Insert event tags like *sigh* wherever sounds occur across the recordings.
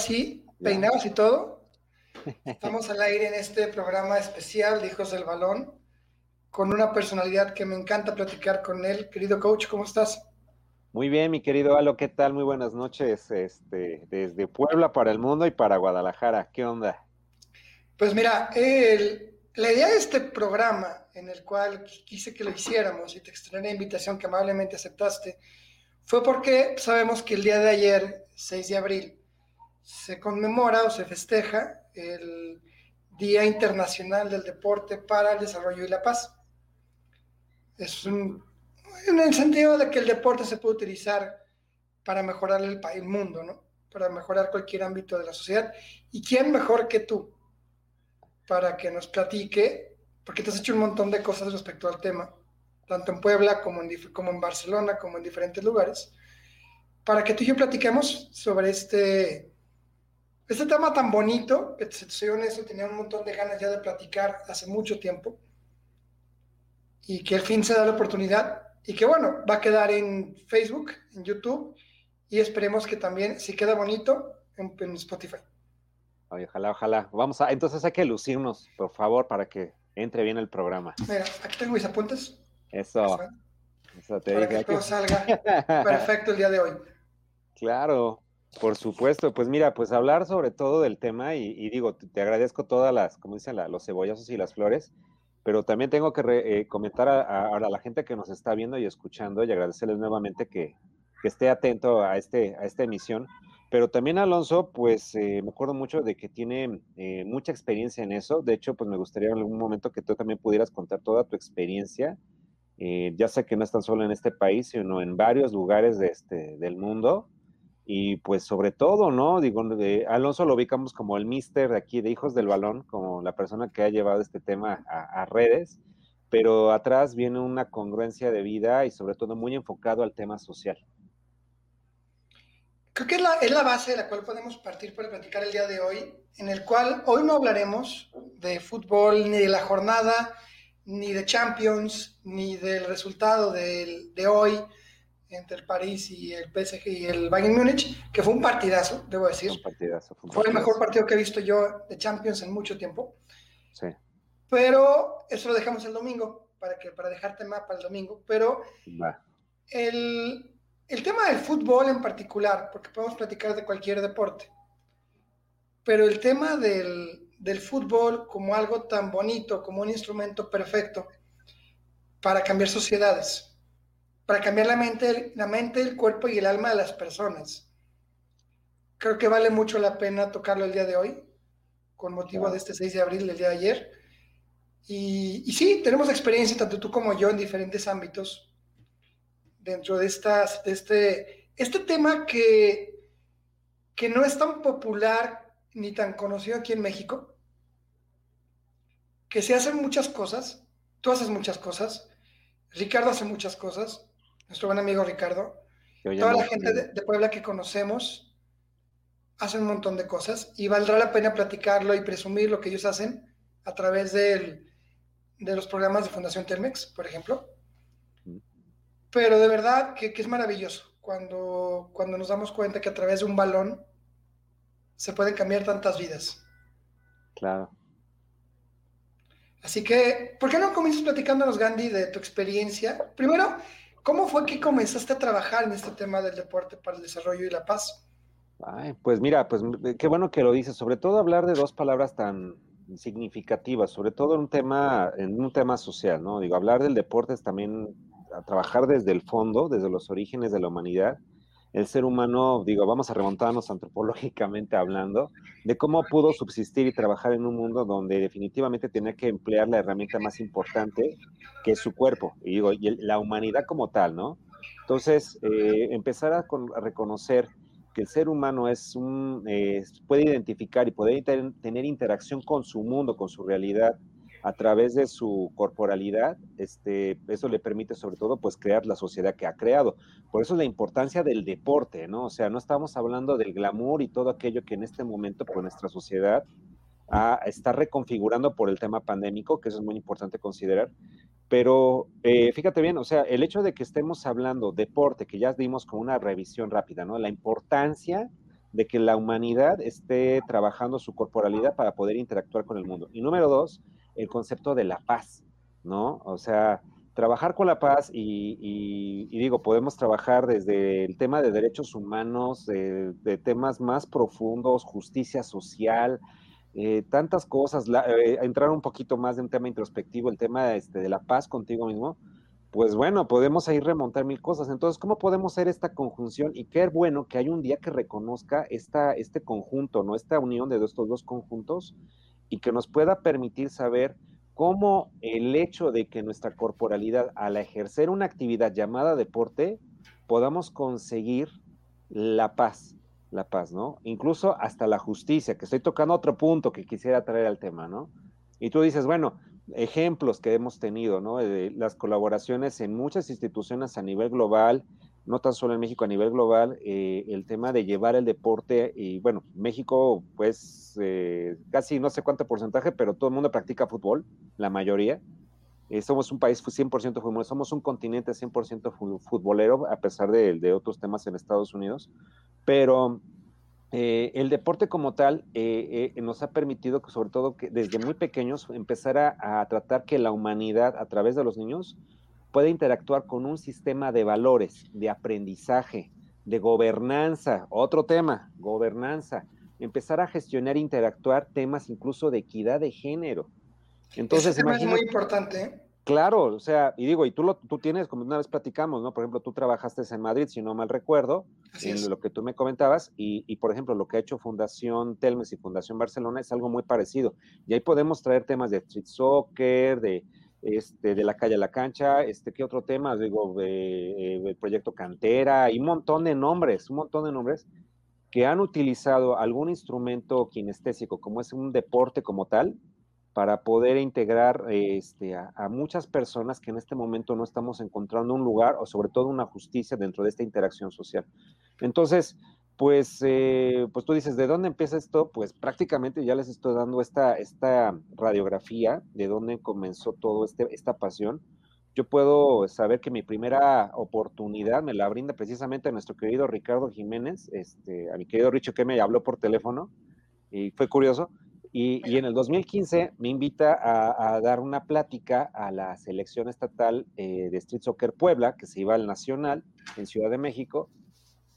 sí, peinados y todo. *laughs* Estamos al aire en este programa especial de Hijos del Balón con una personalidad que me encanta platicar con él. Querido coach, ¿cómo estás? Muy bien, mi querido Alo, ¿qué tal? Muy buenas noches, este, desde Puebla para el mundo y para Guadalajara. ¿Qué onda? Pues mira, la idea de este programa, en el cual quise que lo hiciéramos y te extendí la invitación que amablemente aceptaste, fue porque sabemos que el día de ayer, 6 de abril, se conmemora o se festeja el Día Internacional del Deporte para el Desarrollo y la Paz. Es un, en el sentido de que el deporte se puede utilizar para mejorar el, mundo, ¿no? Para mejorar cualquier ámbito de la sociedad. ¿Y quién mejor que tú para que nos platique? Porque te has hecho un montón de cosas respecto al tema tanto en Puebla como en, como en Barcelona, como en diferentes lugares, para que tú y yo platiquemos sobre este, este tema tan bonito, que soy honesto, tenía un montón de ganas ya de platicar hace mucho tiempo, y que al fin se da la oportunidad, y que bueno, va a quedar en Facebook, en YouTube, y esperemos que también, si queda bonito, en, en Spotify. ojalá, ojalá. Vamos a, entonces hay que lucirnos, por favor, para que entre bien el programa. Mira, aquí tengo mis apuntes. Eso. Eso te Para que todo salga *laughs* perfecto el día de hoy. Claro, por supuesto. Pues mira, pues hablar sobre todo del tema y, digo, te, agradezco todas las, como dicen, los cebollazos y las flores, pero también tengo que eh, comentar a, la gente que nos está viendo y escuchando y agradecerles nuevamente que, esté atento a, este, a esta emisión. Pero también Alonso, pues eh, me acuerdo mucho de que tiene eh, mucha experiencia en eso. De hecho, pues me gustaría en algún momento que tú también pudieras contar toda tu experiencia ya sé que no están solo en este país, sino en varios lugares de este, del mundo. Y pues sobre todo, ¿no? Digo, Alonso lo ubicamos como el mister de aquí de Hijos del Balón, como la persona que ha llevado este tema a, redes, pero atrás viene una congruencia de vida y sobre todo muy enfocado al tema social. Creo que es la, es la base de la cual podemos partir para platicar el día de hoy, en el cual hoy no hablaremos de fútbol ni de la jornada, ni de Champions, ni del resultado de hoy entre el París y el PSG y el Bayern Múnich, que fue un partidazo, debo decir. Un partidazo, fue, el mejor partido que he visto yo de Champions en mucho tiempo. Sí. Pero eso lo dejamos el domingo, para, que, para dejarte más para el domingo. Pero el, el tema del fútbol en particular, porque podemos platicar de cualquier deporte, pero el tema del, del fútbol como algo tan bonito, como un instrumento perfecto para cambiar sociedades, para cambiar la mente, la mente, el cuerpo y el alma de las personas. Creo que vale mucho la pena tocarlo el día de hoy, con motivo de este 6 de abril, el día de ayer. Y, y sí, tenemos experiencia, tanto tú como yo, en diferentes ámbitos, dentro de, estas, de este, este tema que, que no es tan popular ni tan conocido aquí en México, que se hacen muchas cosas, tú haces muchas cosas, Ricardo hace muchas cosas, nuestro buen amigo Ricardo, toda la gente de, Puebla que conocemos hace un montón de cosas y valdrá la pena platicarlo y presumir lo que ellos hacen a través de los programas de Fundación Telmex, por ejemplo. Pero de verdad que, que, es maravilloso cuando, cuando nos damos cuenta que a través de un balón se pueden cambiar tantas vidas. Claro. Así que, ¿por qué no comienzas platicándonos, Gandhi, de tu experiencia? Primero, ¿cómo fue que comenzaste a trabajar en este tema del deporte para el desarrollo y la paz? pues mira, pues qué bueno que lo dices, sobre todo hablar de dos palabras tan significativas, sobre todo en un tema, en un tema social, ¿no? Digo, hablar del deporte es también trabajar desde el fondo, desde los orígenes de la humanidad, el ser humano, digo, vamos a remontarnos antropológicamente hablando, de cómo pudo subsistir y trabajar en un mundo donde definitivamente tenía que emplear la herramienta más importante, que es su cuerpo, y digo, la humanidad como tal, ¿no? Entonces, eh, empezar a, reconocer que el ser humano es un, eh, puede identificar y poder tener interacción con su mundo, con su realidad, a través de su corporalidad, este, eso le permite sobre todo pues crear la sociedad que ha creado. Por eso es la importancia del deporte, ¿no? O sea, no estamos hablando del glamour y todo aquello que en este momento pues nuestra sociedad está reconfigurando por el tema pandémico, que eso es muy importante considerar. Pero eh, fíjate bien, o sea, el hecho de que estemos hablando deporte, que ya dimos con una revisión rápida, ¿no? La importancia de que la humanidad esté trabajando su corporalidad para poder interactuar con el mundo. Y número dos, el concepto de la paz, ¿no? O sea, trabajar con la paz y, digo, podemos trabajar desde el tema de derechos humanos, de, temas más profundos, justicia social, eh, tantas cosas, eh, entrar un poquito más de un tema introspectivo, el tema este, de la paz contigo mismo, pues bueno, podemos ahí remontar mil cosas. Entonces, ¿cómo podemos hacer esta conjunción? Y qué bueno que hay un día que reconozca esta, este conjunto, ¿no? Esta unión de estos dos conjuntos y que nos pueda permitir saber cómo el hecho de que nuestra corporalidad, al ejercer una actividad llamada deporte, podamos conseguir la paz, la paz, ¿no? Incluso hasta la justicia, que estoy tocando otro punto que quisiera traer al tema, ¿no? Y tú dices, bueno, ejemplos que hemos tenido, ¿no? De las colaboraciones en muchas instituciones a nivel global, no tan solo en México, a nivel global, eh, el tema de llevar el deporte, y bueno, México, pues eh, casi no sé cuánto porcentaje, pero todo el mundo practica fútbol, la mayoría. Eh, somos un país 100% futbolero, somos un continente 100% futbolero, a pesar de, de otros temas en Estados Unidos, pero eh, el deporte como tal eh, eh, nos ha permitido que sobre todo que desde muy pequeños empezar a, tratar que la humanidad a través de los niños pueda interactuar con un sistema de valores, de aprendizaje, de gobernanza, otro tema, gobernanza, empezar a gestionar e interactuar temas incluso de equidad de género. Entonces, tema es muy importante. Claro, o sea, y digo, y tú lo tú tienes, como una vez platicamos, ¿no? Por ejemplo, tú trabajaste en Madrid, si no mal recuerdo, en lo que tú me comentabas, y, y, por ejemplo, lo que ha hecho Fundación Telmes y Fundación Barcelona es algo muy parecido. Y ahí podemos traer temas de street soccer, de, este, de la calle a la cancha, este, ¿qué otro tema? Digo, eh, el proyecto Cantera, y un montón de nombres, un montón de nombres que han utilizado algún instrumento kinestésico, como es un deporte como tal, para poder integrar este, a, muchas personas que en este momento no estamos encontrando un lugar o sobre todo una justicia dentro de esta interacción social. Entonces, pues, eh, pues tú dices, ¿de dónde empieza esto? Pues prácticamente ya les estoy dando esta, esta radiografía de dónde comenzó todo este, esta pasión. Yo puedo saber que mi primera oportunidad me la brinda precisamente a nuestro querido Ricardo Jiménez, este, a mi querido Richo que me habló por teléfono y fue curioso y, en el 2015 me invita a, dar una plática a la selección estatal eh, de Street Soccer Puebla, que se iba al Nacional en Ciudad de México.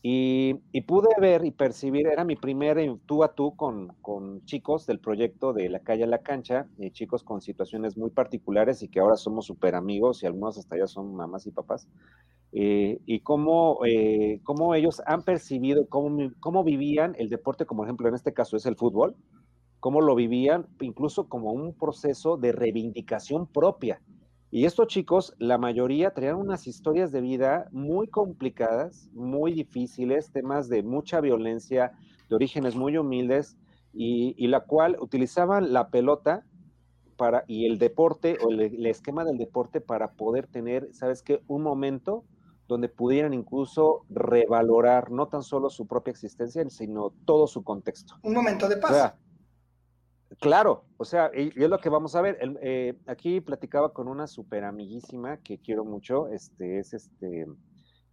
Y, pude ver y percibir, era mi primer tú a tú con, chicos del proyecto de La Calle a la Cancha, eh, chicos con situaciones muy particulares y que ahora somos súper amigos y algunos hasta ya son mamás y papás. Eh, y cómo, cómo, ellos han percibido, cómo, cómo vivían el deporte, como ejemplo en este caso es el fútbol, cómo lo vivían, incluso como un proceso de reivindicación propia. Y estos chicos, la mayoría traían unas historias de vida muy complicadas, muy difíciles, temas de mucha violencia, de orígenes muy humildes, y, la cual utilizaban la pelota para, y el deporte o el, esquema del deporte para poder tener, ¿sabes qué? Un momento donde pudieran incluso revalorar no tan solo su propia existencia, sino todo su contexto. Un momento de paz. Claro, o sea, y, es lo que vamos a ver. Eh, aquí platicaba con una super amiguísima que quiero mucho, este, es este,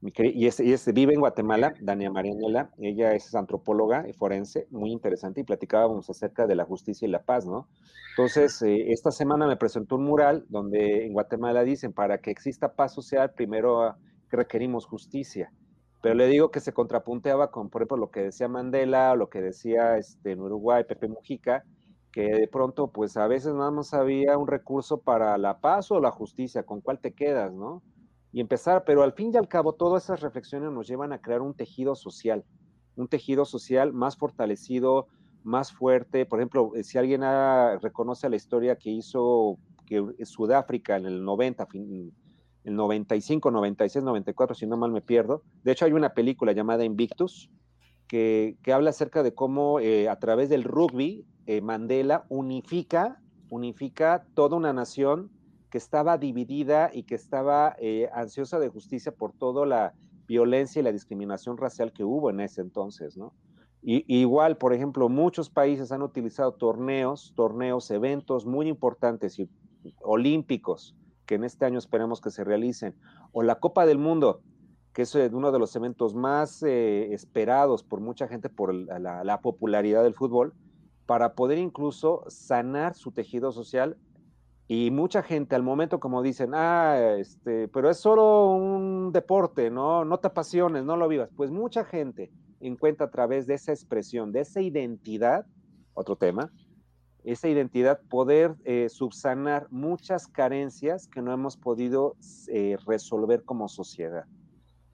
mi y, es, vive en Guatemala, Dania Marianela, ella es antropóloga y forense, muy interesante, y platicábamos acerca de la justicia y la paz, ¿no? Entonces, eh, esta semana me presentó un mural donde en Guatemala dicen, para que exista paz social, primero requerimos justicia pero le digo que se contrapunteaba con, por ejemplo, lo que decía Mandela, o lo que decía este, en Uruguay Pepe Mujica, que de pronto, pues a veces nada más había un recurso para la paz o la justicia, con cuál te quedas, ¿no? Y empezar, pero al fin y al cabo, todas esas reflexiones nos llevan a crear un tejido social, un tejido social más fortalecido, más fuerte. Por ejemplo, si alguien reconoce la historia que hizo que Sudáfrica en el 90, el 95, 96, 94, si no mal me pierdo. De hecho, hay una película llamada Invictus, que, habla acerca de cómo eh, a través del rugby eh, Mandela unifica, unifica toda una nación que estaba dividida y que estaba eh, ansiosa de justicia por toda la violencia y la discriminación racial que hubo en ese entonces, ¿no? Y, igual, por ejemplo, muchos países han utilizado torneos, torneos, eventos muy importantes y olímpicos que en este año esperemos que se realicen, o la Copa del Mundo, que es eh, uno de los eventos más esperados por mucha gente por la, popularidad del fútbol, para poder incluso sanar su tejido social. Y mucha gente al momento como dicen, ah, este, pero es solo un deporte, no, no te apasiones, no lo vivas. Pues mucha gente encuentra a través de esa expresión, de esa identidad, otro tema, esa identidad, poder eh, subsanar muchas carencias que no hemos podido resolver como sociedad.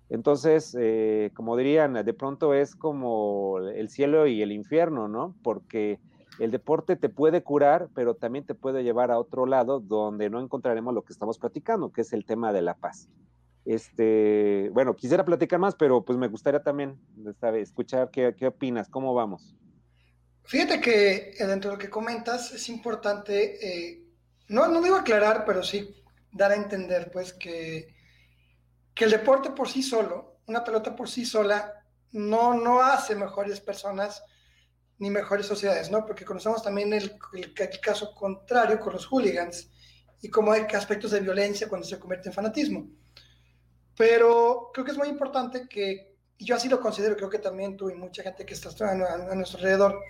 Entonces, eh, como dirían, de pronto es como el cielo y el infierno, ¿no? Porque el deporte te puede curar, pero también te puede llevar a otro lado donde no encontraremos lo que estamos platicando, que es el tema de la paz. Este, bueno, quisiera platicar más, pero pues me gustaría también escuchar qué, opinas, cómo vamos. Fíjate que eh, dentro de lo que comentas es importante, eh, no, no digo aclarar, pero sí dar a entender, pues, que que el deporte por sí solo, una pelota por sí sola, no, no hace mejores personas ni mejores sociedades, ¿no? Porque conocemos también el, caso contrario con los hooligans y cómo hay aspectos de violencia cuando se convierte en fanatismo. Pero creo que es muy importante que, y yo así lo considero, creo que también tú y mucha gente que está a, a nuestro alrededor,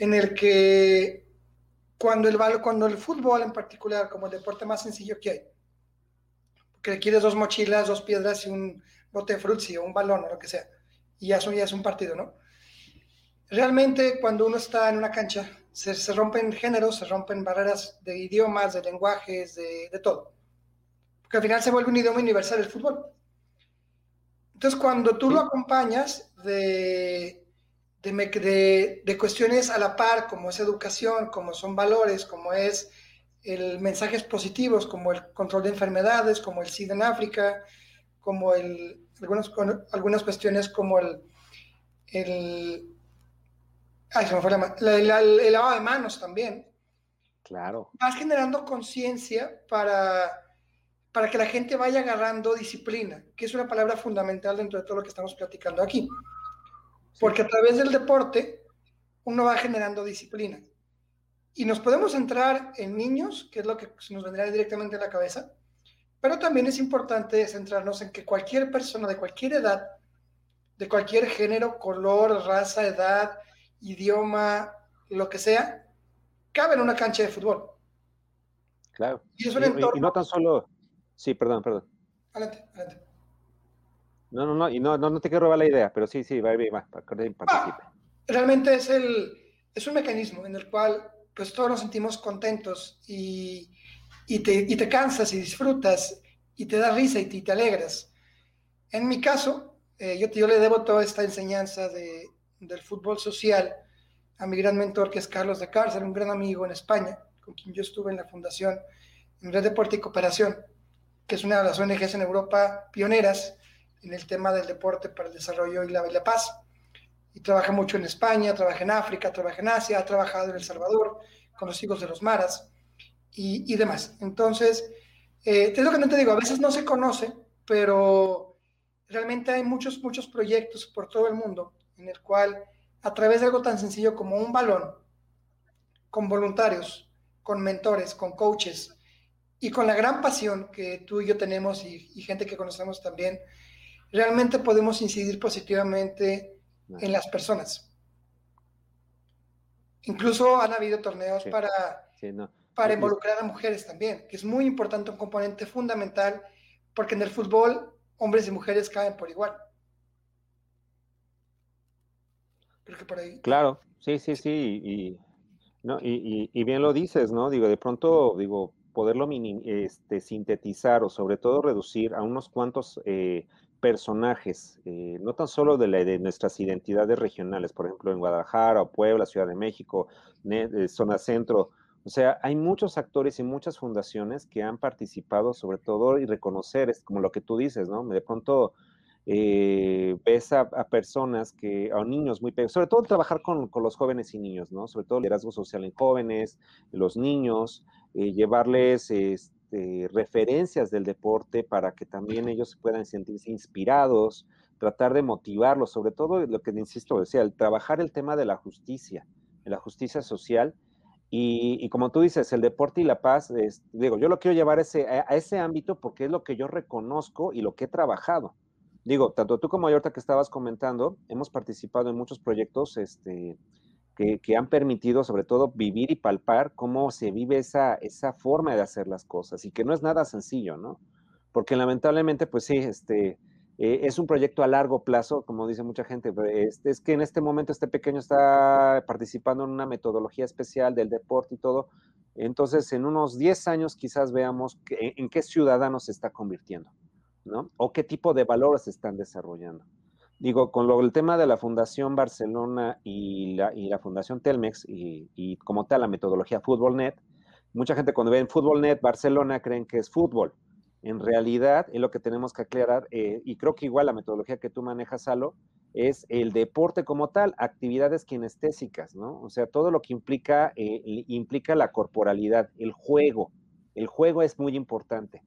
en el que cuando el, cuando el fútbol en particular, como el deporte más sencillo que hay, que requieres dos mochilas, dos piedras y un bote de frutzi o un balón o lo que sea. Y ya, ya es un partido, ¿no? Realmente cuando uno está en una cancha, se, se rompen géneros, se rompen barreras de idiomas, de lenguajes, de, de, todo. Porque al final se vuelve un idioma universal el fútbol. Entonces cuando tú lo acompañas de, de, de, de cuestiones a la par, como es educación, como son valores, como es el mensajes positivos como el control de enfermedades, como el SIDA en África, como el, algunas, algunas cuestiones como el, el, ay, se me fue la, el lavado de manos también. Claro. Vas generando conciencia para, para que la gente vaya agarrando disciplina, que es una palabra fundamental dentro de todo lo que estamos platicando aquí. Porque a través del deporte uno va generando disciplina. Y nos podemos centrar en niños, que es lo que nos vendrá directamente a la cabeza, pero también es importante centrarnos en que cualquier persona de cualquier edad, de cualquier género, color, raza, edad, idioma, lo que sea, cabe en una cancha de fútbol. Claro. Y, no tan solo... Sí, perdón, perdón. Adelante, adelante. No, no, no, y no, no, te quiero robar la idea, pero sí, sí, va, va, va. Ah, realmente es, el, es un mecanismo en el cual pues todos nos sentimos contentos y, te, cansas y disfrutas y te da risa y te, alegras. En mi caso, eh, yo, yo, le debo toda esta enseñanza de, del fútbol social a mi gran mentor que es Carlos de Cárcel, un gran amigo en España, con quien yo estuve en la fundación en Red Deporte y Cooperación, que es una de las ONGs en Europa pioneras en el tema del deporte para el desarrollo y y la paz y trabaja mucho en España, trabaja en África, trabaja en Asia, ha trabajado en El Salvador con los hijos de los maras y, demás. Entonces, eh, es lo que no te digo, a veces no se conoce, pero realmente hay muchos, muchos proyectos por todo el mundo en el cual a través de algo tan sencillo como un balón, con voluntarios, con mentores, con coaches y con la gran pasión que tú y yo tenemos y, y gente que conocemos también, realmente podemos incidir positivamente en las personas. Incluso han habido torneos para, para involucrar a mujeres también, que es muy importante, un componente fundamental, porque en el fútbol hombres y mujeres caen por igual. Creo que por ahí. Claro, sí, sí, sí, y, no, y, y, bien lo dices, ¿no? Digo, de pronto, digo, poderlo este, sintetizar o sobre todo reducir a unos cuantos eh, personajes, eh, no tan solo de, de, nuestras identidades regionales, por ejemplo, en Guadalajara o Puebla, Ciudad de México, eh, zona centro. O sea, hay muchos actores y muchas fundaciones que han participado sobre todo y reconocer, es como lo que tú dices, ¿no? De pronto eh, ves a, personas que, a niños muy pequeños, sobre todo trabajar con, con, los jóvenes y niños, ¿no? Sobre todo el liderazgo social en jóvenes, los niños, llevarles... Este, este, referencias del deporte para que también ellos puedan sentirse inspirados, tratar de motivarlos, sobre todo lo que insisto, decía, el trabajar el tema de la justicia, de la justicia social. Y, como tú dices, el deporte y la paz, digo, yo lo quiero llevar ese, a, ese ámbito porque es lo que yo reconozco y lo que he trabajado. digo, tanto tú como yo ahorita que estabas comentando, hemos participado en muchos proyectos este, que, han permitido sobre todo vivir y palpar cómo se vive esa, esa forma de hacer las cosas y que no es nada sencillo, ¿no? Porque lamentablemente, pues sí, este, eh, es un proyecto a largo plazo, como dice mucha gente, es, es, que en este momento este pequeño está participando en una metodología especial del deporte y todo, entonces en unos 10 años quizás veamos en qué ciudadano se está convirtiendo, ¿no? O qué tipo de valores se están desarrollando digo, con lo, el tema de la Fundación Barcelona y la, y la Fundación Telmex y, como tal la metodología FútbolNet, mucha gente cuando ve en FútbolNet Barcelona creen que es fútbol. En realidad, es lo que tenemos que aclarar, eh, y creo que igual la metodología que tú manejas, Salo, es el deporte como tal, actividades kinestésicas, ¿no? O sea, todo lo que implica, eh, implica la corporalidad, el juego. El juego es muy importante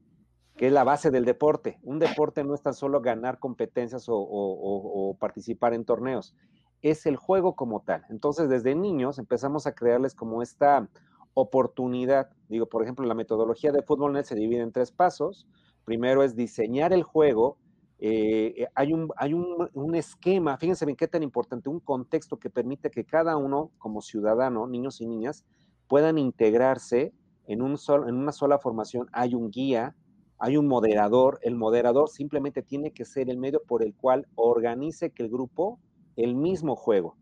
que es la base del deporte. Un deporte no es tan solo ganar competencias o, participar en torneos, es el juego como tal. Entonces, desde niños empezamos a crearles como esta oportunidad. Digo, por ejemplo, la metodología de FútbolNet se divide en tres pasos. Primero es diseñar el juego. Eh, hay, un, hay un, esquema, fíjense bien qué tan importante, un contexto que permite que cada uno, como ciudadano, niños y niñas, puedan integrarse en, un en una sola formación. Hay un guía, hay un moderador, el moderador simplemente tiene que ser el medio por el cual organice que el grupo el mismo juego,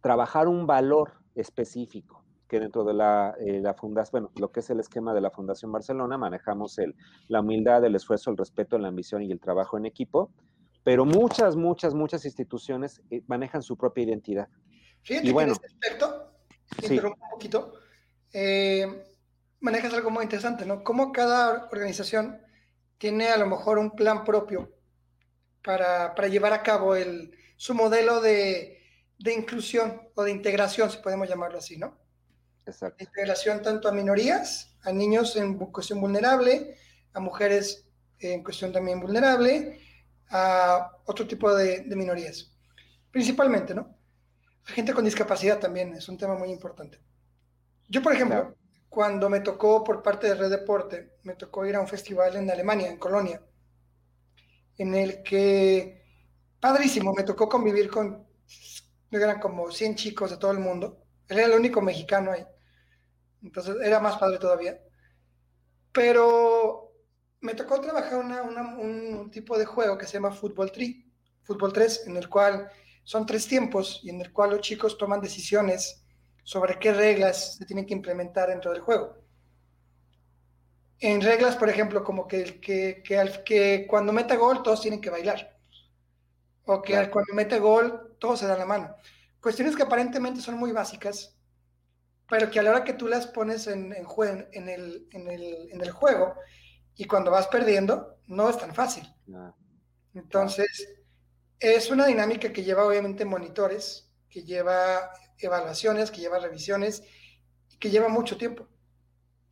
trabajar un valor específico, que dentro de la, eh, fundación, bueno, lo que es el esquema de la Fundación Barcelona, manejamos el, la humildad, el esfuerzo, el respeto, la ambición y el trabajo en equipo, pero muchas, muchas, muchas instituciones eh, manejan su propia identidad. Fíjate y bueno, en este aspecto, sí. un poquito, eh, manejas algo muy interesante, ¿no? Cómo cada organización tiene a lo mejor un plan propio para, llevar a cabo el, su modelo de, inclusión o de integración, si podemos llamarlo así, ¿no? Exacto. Integración tanto a minorías, a niños en cuestión vulnerable, a mujeres en cuestión también vulnerable, a otro tipo de, minorías. Principalmente, ¿no? A gente con discapacidad también es un tema muy importante. Yo, por ejemplo, cuando me tocó por parte de Red Deporte, me tocó ir a un festival en Alemania, en Colonia, en el que, padrísimo, me tocó convivir con, eran como 100 chicos de todo el mundo, él era el único mexicano ahí, entonces era más padre todavía, pero me tocó trabajar un tipo de juego que se llama Fútbol 3, Fútbol 3, en el cual son tres tiempos y en el cual los chicos toman decisiones sobre qué reglas se tienen que implementar dentro del juego. En reglas, por ejemplo, como que, que, que, cuando meta gol todos tienen que bailar. O que cuando mete gol todos se dan la mano. Cuestiones que aparentemente son muy básicas, pero que a la hora que tú las pones en, en, en, el, en el, juego y cuando vas perdiendo, no es tan fácil. Entonces, es una dinámica que lleva obviamente monitores, que lleva evaluaciones, que lleva revisiones y que lleva mucho tiempo.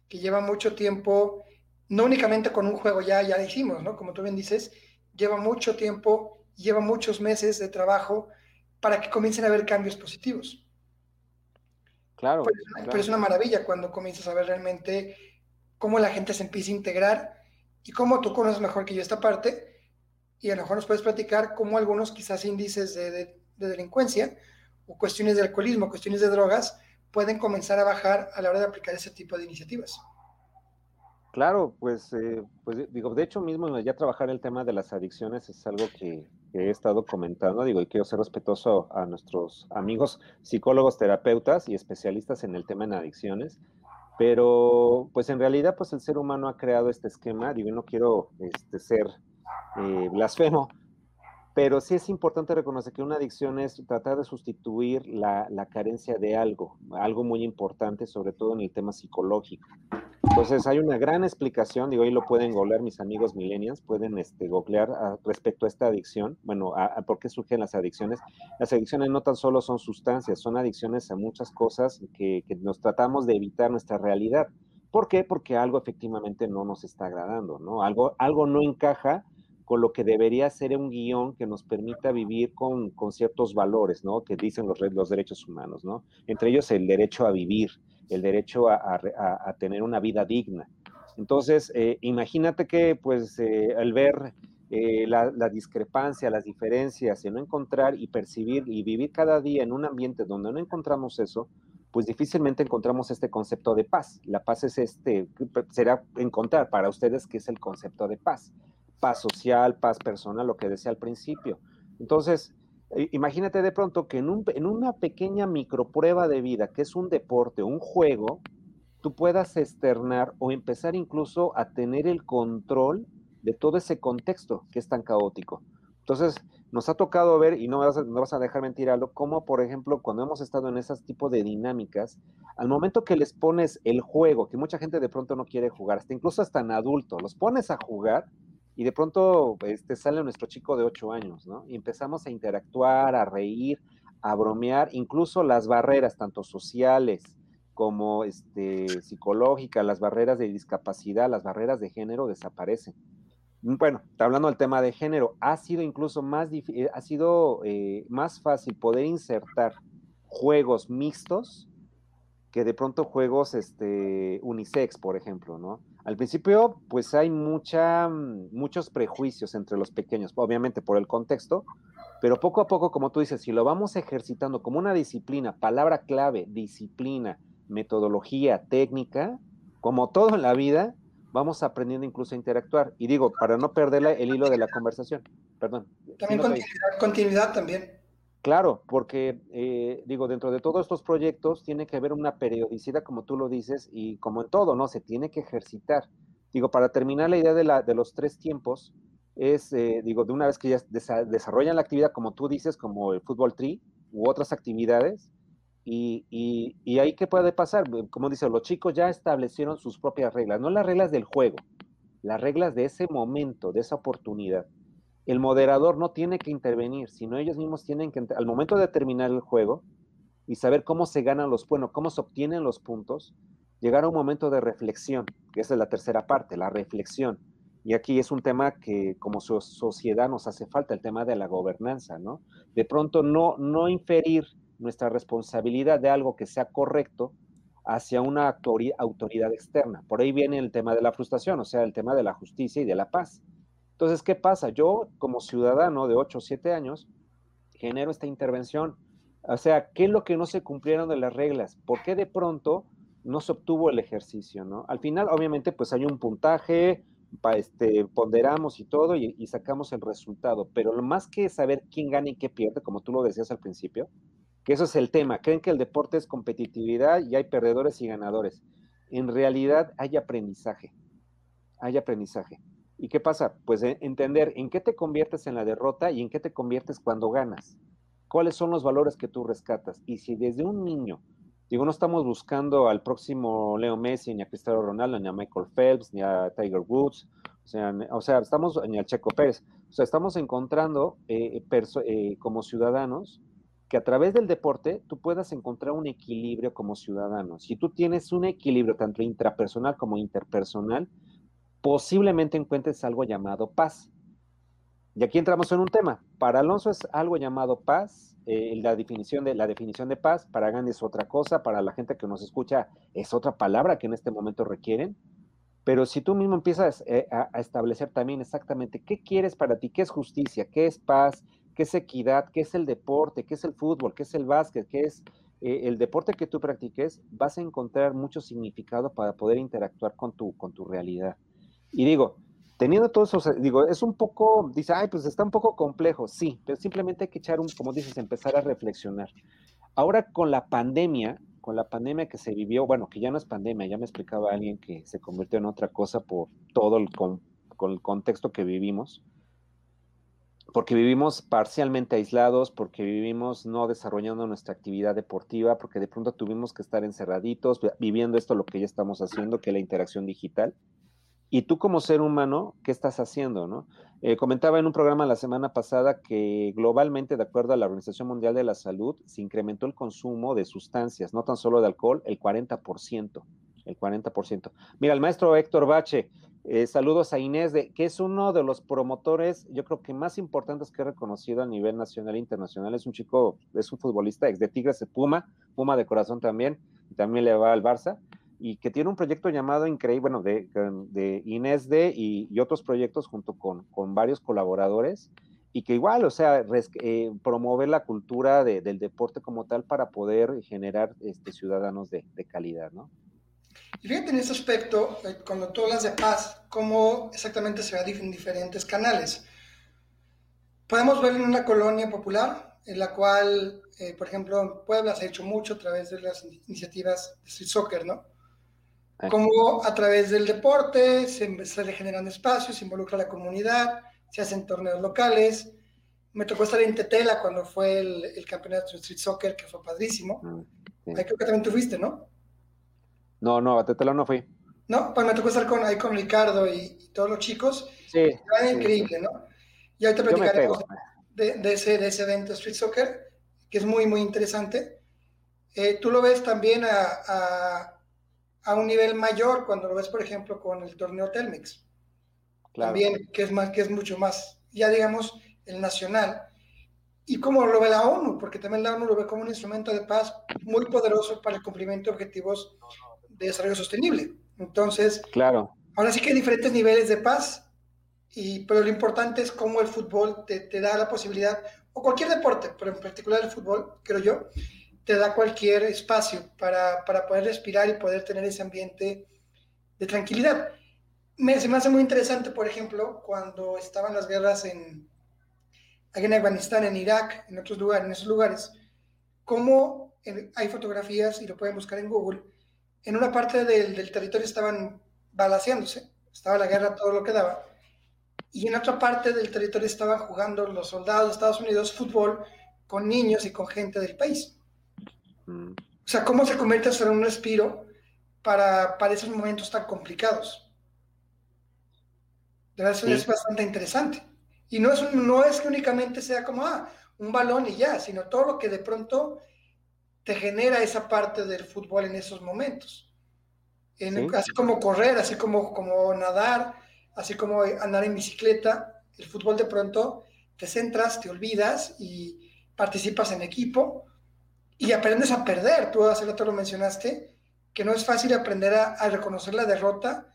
Que lleva mucho tiempo, no únicamente con un juego, ya, ya hicimos, ¿no? Como tú bien dices, lleva mucho tiempo, lleva muchos meses de trabajo para que comiencen a haber cambios positivos. Claro, pero, es una maravilla cuando comienzas a ver realmente cómo la gente se empieza a integrar y cómo tú conoces mejor que yo esta parte y a lo mejor nos puedes platicar cómo algunos quizás índices de, de delincuencia o cuestiones de alcoholismo, cuestiones de drogas, pueden comenzar a bajar a la hora de aplicar ese tipo de iniciativas. Claro, pues, eh, pues digo, de hecho mismo ya trabajar el tema de las adicciones es algo que, he estado comentando, digo, y quiero ser respetuoso a nuestros amigos psicólogos, terapeutas y especialistas en el tema de adicciones, pero pues en realidad pues el ser humano ha creado este esquema, digo, no quiero este, ser eh, blasfemo, pero sí es importante reconocer que una adicción es tratar de sustituir la, carencia de algo, algo muy importante, sobre todo en el tema psicológico. Entonces hay una gran explicación, digo, ahí lo pueden googlear mis amigos millennials, pueden este, googlear ah, respecto a esta adicción, bueno, a, por qué surgen las adicciones. Las adicciones no tan solo son sustancias, son adicciones a muchas cosas que, que nos tratamos de evitar nuestra realidad. ¿Por qué? Porque algo efectivamente no nos está agradando, ¿no? Algo, algo no encaja con lo que debería ser un guion que nos permita vivir con, ciertos valores, ¿no? Que dicen los, los derechos humanos, ¿no? Entre ellos el derecho a vivir, el derecho a, tener una vida digna. Entonces, eh, imagínate que, pues, eh, al ver eh, la, discrepancia, las diferencias, y no encontrar y percibir y vivir cada día en un ambiente donde no encontramos eso, pues difícilmente encontramos este concepto de paz. La paz es este, será encontrar para ustedes qué es el concepto de paz. Paz social, paz personal, lo que decía al principio. Entonces, imagínate de pronto que en, un, en una pequeña microprueba de vida, que es un deporte, un juego, tú puedas externar o empezar incluso a tener el control de todo ese contexto que es tan caótico. Entonces, nos ha tocado ver, y no vas a, no vas a dejar mentir algo, como por ejemplo, cuando hemos estado en esos tipos de dinámicas, al momento que les pones el juego, que mucha gente de pronto no quiere jugar, hasta incluso hasta en adulto, los pones a jugar y de pronto este, sale nuestro chico de 8 años, ¿no? Y empezamos a interactuar, a reír, a bromear, incluso las barreras, tanto sociales como este, psicológicas, las barreras de discapacidad, las barreras de género desaparecen bueno, hablando del tema de género, ha sido incluso más, eh, ha sido, eh, más fácil poder insertar juegos mixtos que de pronto juegos este, unisex, por ejemplo, ¿no? Al principio, pues hay mucha, mm, muchos prejuicios entre los pequeños, obviamente por el contexto, pero poco a poco, como tú dices, si lo vamos ejercitando como una disciplina, palabra clave, disciplina, metodología, técnica, como todo en la vida, vamos aprendiendo incluso a interactuar. Y digo, para no perder el hilo de la conversación, perdón. También continuidad, también. Claro, porque eh, digo, dentro de todos estos proyectos tiene que haber una periodicidad, como tú lo dices, y como en todo, ¿no? Se tiene que ejercitar. Digo, para terminar la idea de, la, de los tres tiempos, es, eh, digo, de una vez que ya desarrollan la actividad, como tú dices, como el fútbol tri u otras actividades, y, y, ahí qué puede pasar, como dice, los chicos ya establecieron sus propias reglas, no las reglas del juego, las reglas de ese momento, de esa oportunidad. El moderador no tiene que intervenir, sino ellos mismos tienen que, al momento de terminar el juego y saber cómo se ganan los, bueno, cómo se obtienen los puntos, llegar a un momento de reflexión, que esa es la tercera parte, la reflexión. Y aquí es un tema que como sociedad nos hace falta, el tema de la gobernanza, ¿no? De pronto no, no inferir nuestra responsabilidad de algo que sea correcto hacia una autoridad externa. Por ahí viene el tema de la frustración, o sea, el tema de la justicia y de la paz. Entonces, ¿qué pasa? Yo, como ciudadano de 8 o 7 años, genero esta intervención. O sea, ¿qué es lo que no se cumplieron de las reglas? ¿Por qué de pronto no se obtuvo el ejercicio? ¿no? Al final, obviamente, pues hay un puntaje, este, ponderamos y todo y, sacamos el resultado, pero lo más que saber quién gana y qué pierde, como tú lo decías al principio, que eso es el tema. Creen que el deporte es competitividad y hay perdedores y ganadores. En realidad hay aprendizaje. Hay aprendizaje. ¿Y qué pasa? Pues eh, entender en qué te conviertes en la derrota y en qué te conviertes cuando ganas. ¿Cuáles son los valores que tú rescatas? Y si desde un niño, digo, no estamos buscando al próximo Leo Messi, ni a Cristiano Ronaldo, ni a Michael Phelps, ni a Tiger Woods, o sea, o sea estamos, ni a Checo Pérez, o sea, estamos encontrando eh, eh, como ciudadanos que a través del deporte tú puedas encontrar un equilibrio como ciudadano. Si tú tienes un equilibrio tanto intrapersonal como interpersonal, posiblemente encuentres algo llamado paz. Y aquí entramos en un tema. Para Alonso es algo llamado paz, eh, la, definición de, la definición de paz, para Gandhi es otra cosa, para la gente que nos escucha es otra palabra que en este momento requieren. Pero si tú mismo empiezas eh, a, establecer también exactamente qué quieres para ti, qué es justicia, qué es paz, qué es equidad, qué es el deporte, qué es el fútbol, qué es el básquet, qué es eh, el deporte que tú practiques, vas a encontrar mucho significado para poder interactuar con tu, con tu realidad. Y digo, teniendo todo eso, digo, es un poco, dice, ay, pues está un poco complejo, sí, pero simplemente hay que echar un, como dices, empezar a reflexionar. Ahora con la pandemia, con la pandemia que se vivió, bueno, que ya no es pandemia, ya me explicaba alguien que se convirtió en otra cosa por todo el, con el contexto que vivimos porque vivimos parcialmente aislados, porque vivimos no desarrollando nuestra actividad deportiva, porque de pronto tuvimos que estar encerraditos, viviendo esto lo que ya estamos haciendo, que es la interacción digital. Y tú como ser humano, ¿qué estás haciendo? No? Eh, comentaba en un programa la semana pasada que globalmente, de acuerdo a la Organización Mundial de la Salud, se incrementó el consumo de sustancias, no tan solo de alcohol, el 40%. El 40%. Mira, el maestro Héctor Bache, eh, saludos a Inés, de, que es uno de los promotores, yo creo que más importantes que he reconocido a nivel nacional e internacional. Es un chico, es un futbolista ex de Tigres de Puma, Puma de corazón también, y también le va al Barça. Y que tiene un proyecto llamado increíble, bueno, de, de Inés D y, otros proyectos junto con, con, varios colaboradores y que igual, o sea, eh, promueve la cultura del deporte como tal para poder generar este, ciudadanos de, calidad, ¿no? Y fíjate en este aspecto, eh, cuando tú hablas de paz, cómo exactamente se ve en diferentes canales. Podemos ver en una colonia popular, en la cual, eh, por ejemplo, Puebla se ha hecho mucho a través de las iniciativas de street soccer, ¿no? Como a través del deporte se, se regeneran espacios, se involucra la comunidad, se hacen torneos locales. Me tocó estar en Tetela cuando fue el, campeonato de street soccer, que fue padrísimo. Mm, ahí creo que también tú fuiste, ¿no? No, no, a Tetela no fui. No, pues me tocó estar con, ahí con Ricardo y, todos los chicos. Sí. Era increíble, ¿no? Y ahorita platicaremos de, de, ese, de ese evento Street Soccer, que es muy, muy interesante. Eh, tú lo ves también a, a, a, un nivel mayor cuando lo ves, por ejemplo, con el torneo Telmex. También, que es, más, que es mucho más, ya digamos, el nacional. Y como lo ve la ONU, porque también la ONU lo ve como un instrumento de paz muy poderoso para el cumplimiento de objetivos de desarrollo sostenible. Entonces, claro. ahora sí que hay diferentes niveles de paz, y, pero lo importante es cómo el fútbol te, te da la posibilidad, o cualquier deporte, pero en particular el fútbol, creo yo, te da cualquier espacio para, para poder respirar y poder tener ese ambiente de tranquilidad. Me, se me hace muy interesante, por ejemplo, cuando estaban las guerras en, en Afganistán, en Irak, en otros lugares, en esos lugares, cómo hay fotografías, y lo pueden buscar en Google, en una parte del, territorio estaban balaseándose, estaba la guerra todo lo que daba, y en otra parte del territorio estaban jugando los soldados de Estados Unidos fútbol con niños y con gente del país. Mm. O sea, cómo se convierte en un respiro para, para esos momentos tan complicados. De verdad, eso es bastante interesante. Y no es, no es que únicamente sea como, ah, un balón y ya, sino todo lo que de pronto te genera esa parte del fútbol en esos momentos. Así como correr, así como, como nadar, así como andar en bicicleta, el fútbol de pronto te centras, te olvidas y participas en equipo y aprendes a perder. Tú hace rato lo mencionaste, que no es fácil aprender a, reconocer la derrota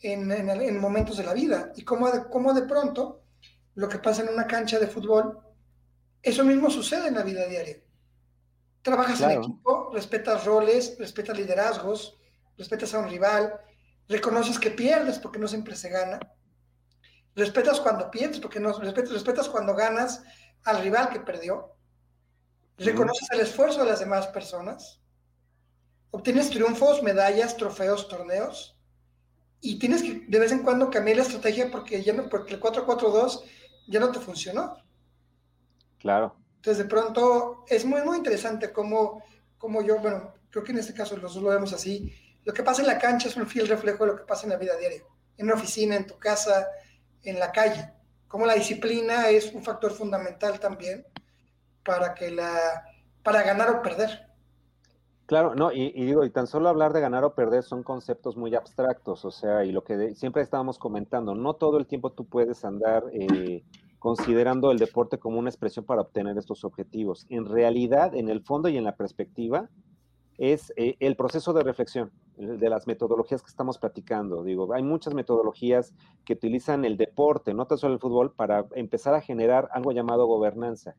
en, en, momentos de la vida. Y cómo de, cómo de pronto lo que pasa en una cancha de fútbol, eso mismo sucede en la vida diaria. Trabajas en equipo, respetas roles, respetas liderazgos, respetas a un rival, reconoces que pierdes porque no siempre se gana, respetas cuando pierdes porque no, respetas, respetas cuando ganas al rival que perdió, reconoces el esfuerzo de las demás personas, obtienes triunfos, medallas, trofeos, torneos, y tienes que de vez en cuando cambiar la estrategia porque ya no, porque el 4-4-2 ya no te funcionó. Claro. Entonces, de pronto, es muy, muy interesante cómo, cómo yo, bueno, creo que en este caso los dos lo vemos así. Lo que pasa en la cancha es un fiel reflejo de lo que pasa en la vida diaria, en una oficina, en tu casa, en la calle. Como la disciplina es un factor fundamental también para que la, para ganar o perder. Claro, no, y, digo, y tan solo hablar de ganar o perder son conceptos muy abstractos, o sea, y lo que siempre estábamos comentando, no todo el tiempo tú puedes andar eh, considerando el deporte como una expresión para obtener estos objetivos. En realidad, en el fondo y en la perspectiva, es eh, el proceso de reflexión de las metodologías que estamos platicando. Digo, hay muchas metodologías que utilizan el deporte, no tan solo el fútbol, para empezar a generar algo llamado gobernanza.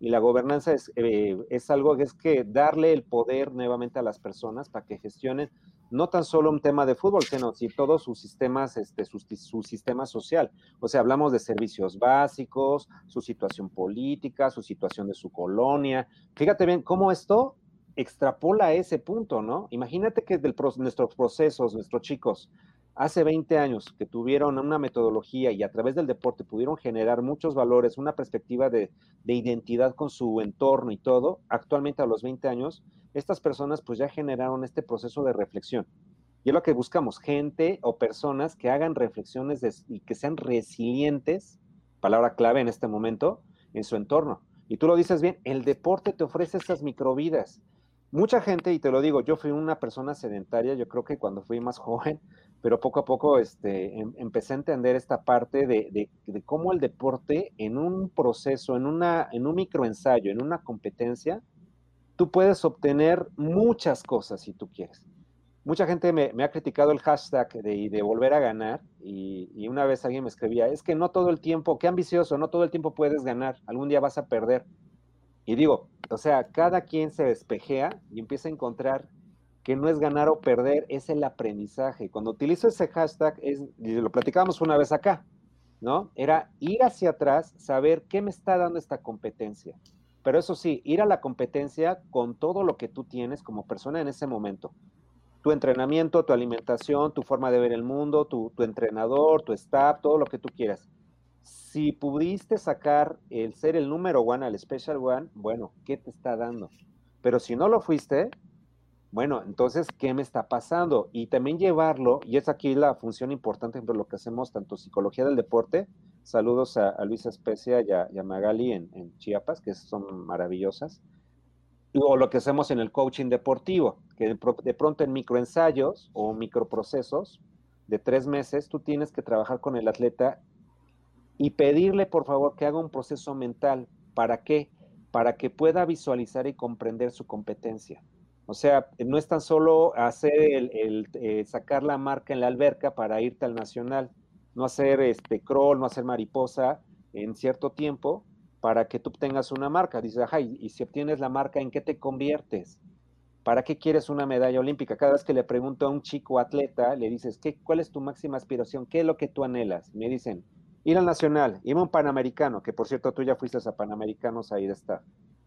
Y la gobernanza es, eh, es algo que es que darle el poder nuevamente a las personas para que gestionen no tan solo un tema de fútbol, sino si todos sus sistemas, este, su, sistema social. O sea, hablamos de servicios básicos, su situación política, su situación de su colonia. Fíjate bien cómo esto extrapola ese punto, ¿no? Imagínate que de nuestros procesos, nuestros chicos, hace 20 años que tuvieron una metodología y a través del deporte pudieron generar muchos valores, una perspectiva de, de identidad con su entorno y todo, actualmente a los 20 años estas personas pues ya generaron este proceso de reflexión. Y es lo que buscamos, gente o personas que hagan reflexiones y que sean resilientes, palabra clave en este momento, en su entorno. Y tú lo dices bien, el deporte te ofrece esas microvidas. Mucha gente, y te lo digo, yo fui una persona sedentaria, yo creo que cuando fui más *laughs* joven, pero poco a poco este, em, empecé a entender esta parte de, de, cómo el deporte en un proceso, en, una, en un microensayo, en una competencia, tú puedes obtener muchas cosas si tú quieres. mucha gente me, ha criticado el hashtag de, de volver a ganar y, y, una vez alguien me escribía, es que no todo el tiempo, qué ambicioso, no todo el tiempo puedes ganar, algún día vas a perder. Y digo, o sea, cada quien se despejea y empieza a encontrar que no es ganar o perder, es el aprendizaje. Cuando utilizo ese hashtag, es, lo platicábamos una vez acá, ¿no? Era ir hacia atrás, saber qué me está dando esta competencia. Pero eso sí, ir a la competencia con todo lo que tú tienes como persona en ese momento. Tu entrenamiento, tu alimentación, tu forma de ver el mundo, tu, entrenador, tu staff, todo lo que tú quieras. Si pudiste sacar el ser el número one al Special One, bueno, ¿qué te está dando? Pero si no lo fuiste, bueno, entonces, ¿qué me está pasando? Y también llevarlo, y es aquí la función importante de lo que hacemos, tanto psicología del deporte, saludos a, Luis Especia y a, Magali en, Chiapas, que son maravillosas, o lo que hacemos en el coaching deportivo, que de pronto en microensayos o microprocesos de tres meses, tú tienes que trabajar con el atleta y pedirle, por favor, que haga un proceso mental. ¿Para qué? Para que pueda visualizar y comprender su competencia o sea, no es tan solo hacer el, eh, sacar la marca en la alberca para irte al nacional, no hacer este crawl, no hacer mariposa en cierto tiempo para que tú tengas una marca. Dices, ajá, y, si obtienes la marca, ¿en qué te conviertes? ¿Para qué quieres una medalla olímpica? Cada vez que le pregunto a un chico atleta, le dices, ¿qué, ¿cuál es tu máxima aspiración? ¿Qué es lo que tú anhelas? Me dicen, ir al nacional, ir a un panamericano, que por cierto tú ya fuiste a panamericanos ahí de estar,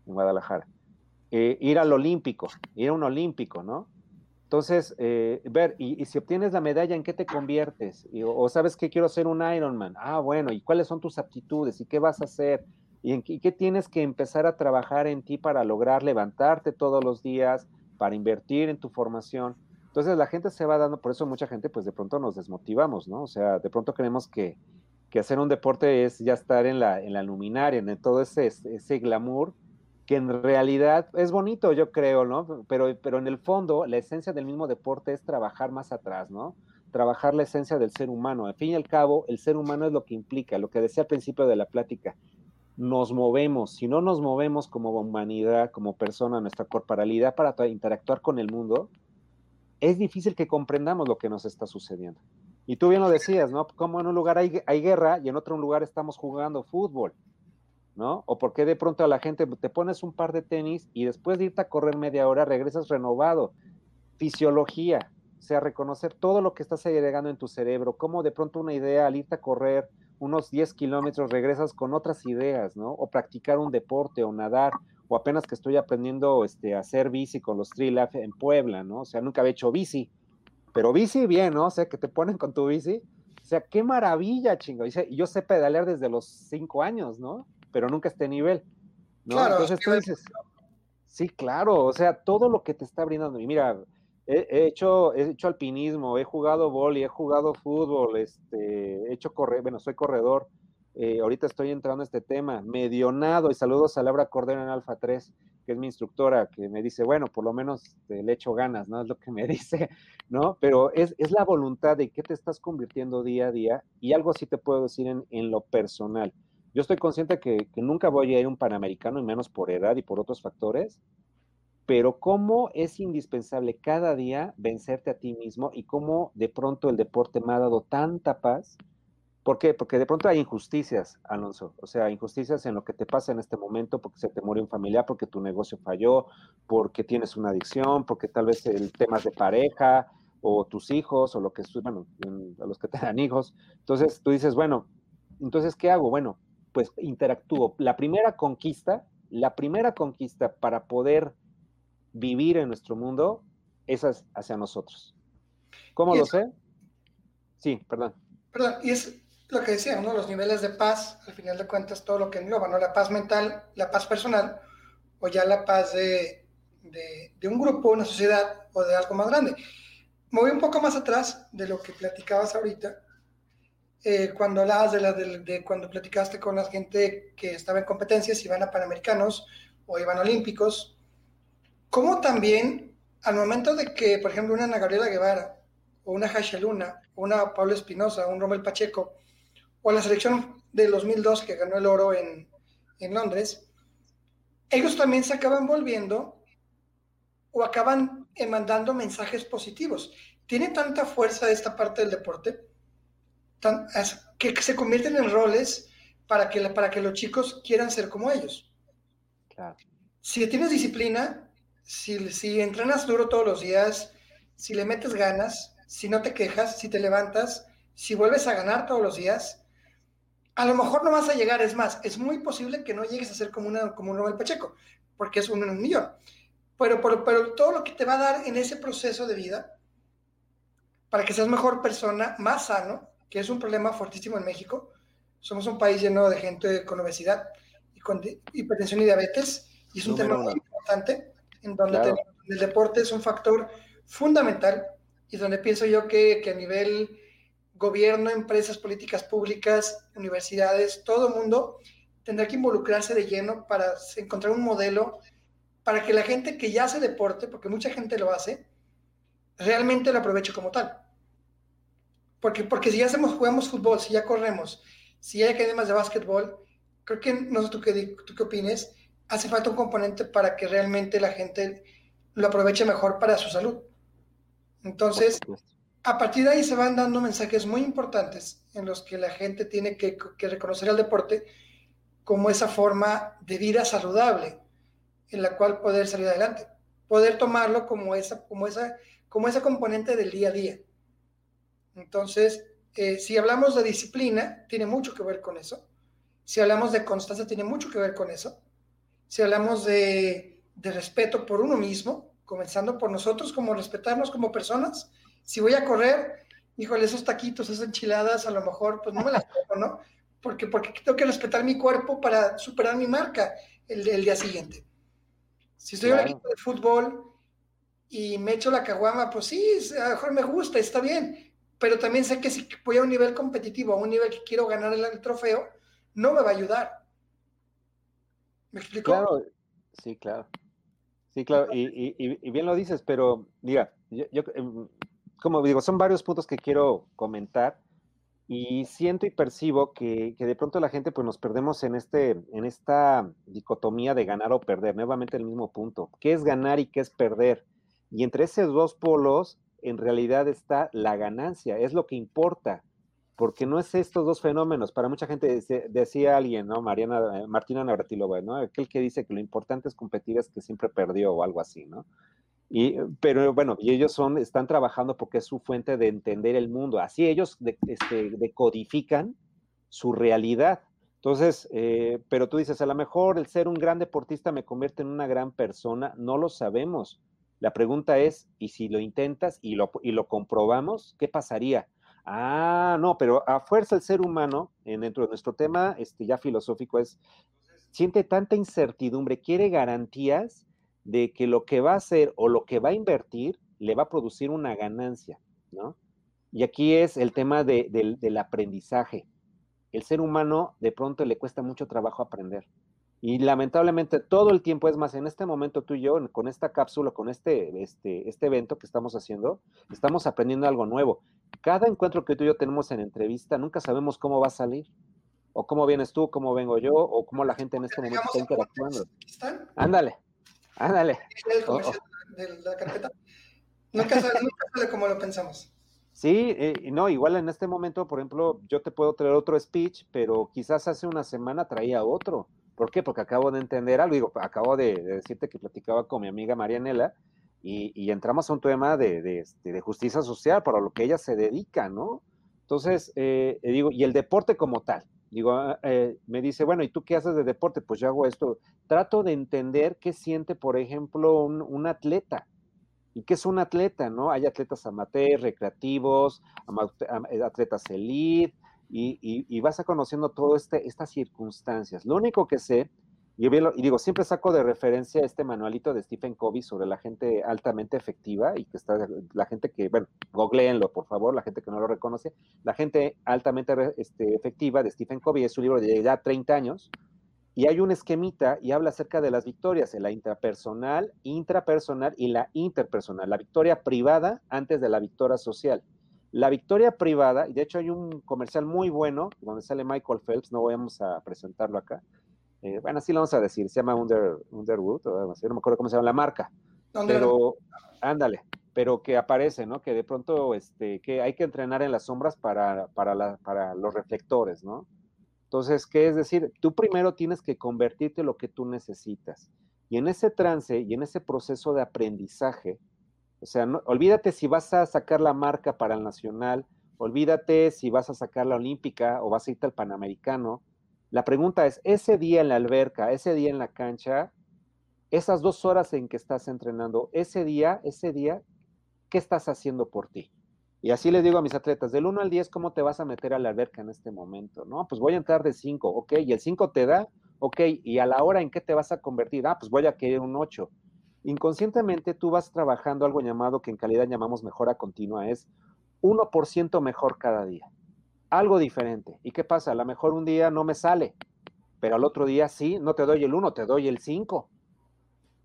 en Guadalajara. Eh, ir al olímpico, ir a un olímpico, ¿no? Entonces, eh, ver, y, si obtienes la medalla, ¿en qué te conviertes? o, sabes que quiero ser un Ironman. Ah, bueno, ¿y cuáles son tus aptitudes? ¿Y qué vas a hacer? ¿Y, en, qué tienes que empezar a trabajar en ti para lograr levantarte todos los días, para invertir en tu formación? Entonces la gente se va dando, por eso mucha gente pues de pronto nos desmotivamos, ¿no? O sea, de pronto creemos que, que hacer un deporte es ya estar en la, en la luminaria, en todo ese, ese glamour que en realidad es bonito, yo creo, ¿no? Pero, pero en el fondo, la esencia del mismo deporte es trabajar más atrás, ¿no? Trabajar la esencia del ser humano. Al fin y al cabo, el ser humano es lo que implica, lo que decía al principio de la plática. Nos movemos, si no nos movemos como humanidad, como persona, nuestra corporalidad para interactuar con el mundo, es difícil que comprendamos lo que nos está sucediendo. Y tú bien lo decías, ¿no? Como en un lugar hay, hay guerra y en otro lugar estamos jugando fútbol ¿no? O porque de pronto a la gente te pones un par de tenis y después de irte a correr media hora regresas renovado. Fisiología, o sea, reconocer todo lo que estás agregando en tu cerebro, como de pronto una idea al irte a correr unos 10 kilómetros regresas con otras ideas, ¿no? O practicar un deporte o nadar, o apenas que estoy aprendiendo este, a hacer bici con los Trilaf en Puebla, ¿no? O sea, nunca había hecho bici, pero bici bien, ¿no? O sea, que te ponen con tu bici. O sea, qué maravilla, chingo. Y yo sé pedalear desde los 5 años, ¿no? pero nunca este nivel. ¿no? Claro, Entonces tú dices, sí, claro, o sea, todo lo que te está brindando. Y mira, he, hecho, he hecho alpinismo, he jugado vóley, he jugado fútbol, este, he hecho correr, bueno, soy corredor. Eh, ahorita estoy entrando a este tema, medionado, y saludos a Laura Cordero en Alfa 3, que es mi instructora, que me dice, bueno, por lo menos le echo ganas, ¿no? *laughs* Es lo que me dice, ¿no? Pero es, es la voluntad de qué te estás convirtiendo día a día, y algo así te puedo decir en, en lo personal. Yo estoy consciente que, nunca voy a ir un panamericano, y menos por edad y por otros factores, pero cómo es indispensable cada día vencerte a ti mismo y cómo de pronto el deporte me ha dado tanta paz. ¿Por qué? Porque de pronto hay injusticias, Alonso. O sea, injusticias en lo que te pasa en este momento, porque se te murió un familiar, porque tu negocio falló, porque tienes una adicción, porque tal vez el tema de pareja, o tus hijos, o lo que, bueno, a los que *laughs* te dan hijos. Entonces tú dices, bueno, entonces, ¿qué hago? Bueno, pues interactúo. La primera conquista, la primera conquista para poder vivir en nuestro mundo es hacia nosotros. ¿Cómo lo sé? Sí, perdón. Perdón, y es lo que decía, ¿no? Los niveles de paz, al final de cuentas, todo lo que engloba, ¿no? La paz mental, la paz personal, o ya la paz de, de un grupo, una sociedad o de algo más grande. Me voy un poco más atrás de lo que platicabas ahorita eh, cuando hablabas de, la, de, cuando platicaste con la gente que estaba en competencias, iban a Panamericanos o iban a Olímpicos, ¿cómo también al momento de que, por ejemplo, una Ana Gabriela Guevara, o una Hasha Luna, o una Pablo Espinosa, un Romel Pacheco, o la selección de 2002 que ganó el oro en, en Londres, ellos también se acaban volviendo o acaban mandando mensajes positivos. Tiene tanta fuerza esta parte del deporte que se convierten en roles para que, para que los chicos quieran ser como ellos. Si tienes disciplina, si, si entrenas duro todos los días, si le metes ganas, si no te quejas, si te levantas, si vuelves a ganar todos los días, a lo mejor no vas a llegar, es más, es muy posible que no llegues a ser como, una, como un Nobel Pacheco, porque es uno en un millón. Pero, pero, pero todo lo que te va a dar en ese proceso de vida, para que seas mejor persona, más sano, que es un problema fortísimo en México. Somos un país lleno de gente con obesidad y con hipertensión y diabetes, y es un tema muy importante, en donde el deporte es un factor fundamental y donde pienso yo que, que, a nivel gobierno, empresas, políticas públicas, universidades, todo el mundo tendrá que involucrarse de lleno para encontrar un modelo para que la gente que ya hace deporte, porque mucha gente lo hace, realmente lo aproveche como tal. Porque, porque si ya hacemos, jugamos fútbol, si ya corremos, si ya hay academias de básquetbol, creo que, no sé tú qué, tú qué opines, hace falta un componente para que realmente la gente lo aproveche mejor para su salud. Entonces, a partir de ahí se van dando mensajes muy importantes en los que la gente tiene que, reconocer el deporte como esa forma de vida saludable en la cual poder salir adelante, poder tomarlo como esa, como esa, como esa componente del día a día. Entonces, eh, si hablamos de disciplina, tiene mucho que ver con eso. Si hablamos de constancia, tiene mucho que ver con eso. Si hablamos de, de respeto por uno mismo, comenzando por nosotros, como respetarnos como personas. Si voy a correr, híjole, esos taquitos, esas enchiladas, a lo mejor, pues no me las pongo, ¿no? Porque, porque tengo que respetar mi cuerpo para superar mi marca el, el día siguiente. Si estoy en un equipo de fútbol y me echo la caguama, pues sí, a lo mejor me gusta, está bien, pero también sé que si voy a un nivel competitivo, a un nivel que quiero ganar el, trofeo, no me va a ayudar. ¿Me explico? Claro, sí, claro. Sí, claro, y, bien lo dices, pero mira, yo, em, como digo, son varios puntos que quiero comentar y siento y percibo que, que, de pronto la gente pues nos perdemos en, este, en esta dicotomía de ganar o perder, nuevamente el mismo punto, ¿qué es ganar y qué es perder? Y entre esos dos polos en realidad está la ganancia, es lo que importa, porque no es estos dos fenómenos. Para mucha gente decía alguien, ¿no? Mariana, eh, Martina Navratilova, ¿no? Aquel que dice que lo importante es competir es que siempre perdió o algo así, ¿no? Pero bueno, y ellos son, están trabajando porque es su fuente de entender el mundo. Así ellos este, decodifican su realidad. Entonces, eh, pero tú dices, a lo mejor el ser un gran deportista me convierte en una gran persona, no lo sabemos. La pregunta es, ¿y si lo intentas y lo, y lo comprobamos, qué pasaría? Ah, no, pero a fuerza el ser humano, en, dentro de nuestro tema este, ya filosófico, es, siente tanta incertidumbre, quiere garantías de que lo que va a hacer o lo que va a invertir le va a producir una ganancia, ¿no? Y aquí es el tema del aprendizaje. El ser humano de pronto le cuesta mucho trabajo aprender. Y lamentablemente todo el tiempo, es más, en este momento tú y yo, con esta cápsula, con este, este, este evento que estamos haciendo, estamos aprendiendo algo nuevo. Cada encuentro que tú y yo tenemos en entrevista, nunca sabemos cómo va a salir. O cómo vienes tú, cómo vengo yo, o cómo la gente en este momento está interactuando. Ándale, ándale. Oh, oh. De la carpeta. Nunca sale, como lo pensamos. Sí, eh, no, igual en este momento, por ejemplo, yo te puedo traer otro speech, pero quizás hace una semana traía otro. ¿Por qué? Porque acabo de entender algo, digo, acabo de, decirte que platicaba con mi amiga Marianela y, entramos a un tema este, de, justicia social para lo que ella se dedica, ¿no? Entonces, eh, eh, digo, y el deporte como tal, digo, ah, eh, me dice, bueno, ¿y tú qué haces de deporte? Pues yo hago esto. Trato de entender qué siente, por ejemplo, un, atleta. ¿Y qué es un atleta, no? Hay atletas amateurs, recreativos, atletas elite, y, vas a conociendo todas este, estas circunstancias. Lo único que sé, y, y digo, siempre saco de referencia este manualito de Stephen Covey sobre la gente altamente efectiva y que está, la gente que, bueno, googleenlo, por favor, la gente que no lo reconoce, la gente altamente este, efectiva de Stephen Covey es su libro de ya 30 años, y hay un esquemita y habla acerca de las victorias, la intrapersonal, intrapersonal y la interpersonal, la victoria privada antes de la victoria social. La victoria privada, y de hecho hay un comercial muy bueno donde sale Michael Phelps, no vamos a presentarlo acá. Eh, bueno, así lo vamos a decir, se llama Under, Underwood, o no me acuerdo cómo se llama la marca. pero ándale, pero que aparece, ¿no? Que de pronto, este, que hay que entrenar en las sombras para, para, la, para los reflectores, ¿no? Entonces, ¿qué es decir? Tú primero tienes que convertirte en lo que tú necesitas. Y en ese trance y en ese proceso de aprendizaje, o sea, no, olvídate si vas a sacar la marca para el nacional, olvídate si vas a sacar la olímpica o vas a irte al panamericano. La pregunta es, ese día en la alberca, ese día en la cancha, esas dos horas en que estás entrenando, ese día, ese día, ¿qué estás haciendo por ti? Y así le digo a mis atletas, del 1 al 10, ¿cómo te vas a meter a la alberca en este momento? No, pues voy a entrar de 5, ok, y el 5 te da, ok, y a la hora en qué te vas a convertir, ah, pues voy a querer un 8. Inconscientemente tú vas trabajando algo llamado que en calidad llamamos mejora continua, es 1% mejor cada día, algo diferente. ¿Y qué pasa? A lo mejor un día no me sale, pero al otro día sí, no te doy el 1, te doy el 5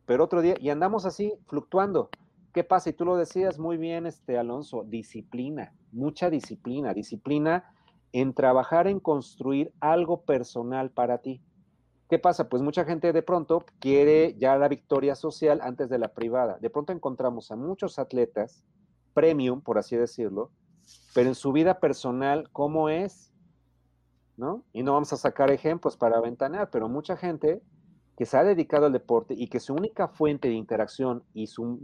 pero otro día, y andamos así fluctuando. ¿Qué pasa? Y tú lo decías muy bien, este Alonso, disciplina, mucha disciplina, disciplina en trabajar en construir algo personal para ti. ¿Qué pasa? Pues mucha gente de pronto quiere ya la victoria social antes de la privada. De pronto encontramos a muchos atletas, premium, por así decirlo, pero en su vida personal, ¿cómo es? ¿No? Y no vamos a sacar ejemplos para ventanear, pero mucha gente que se ha dedicado al deporte y que su única fuente de interacción y su,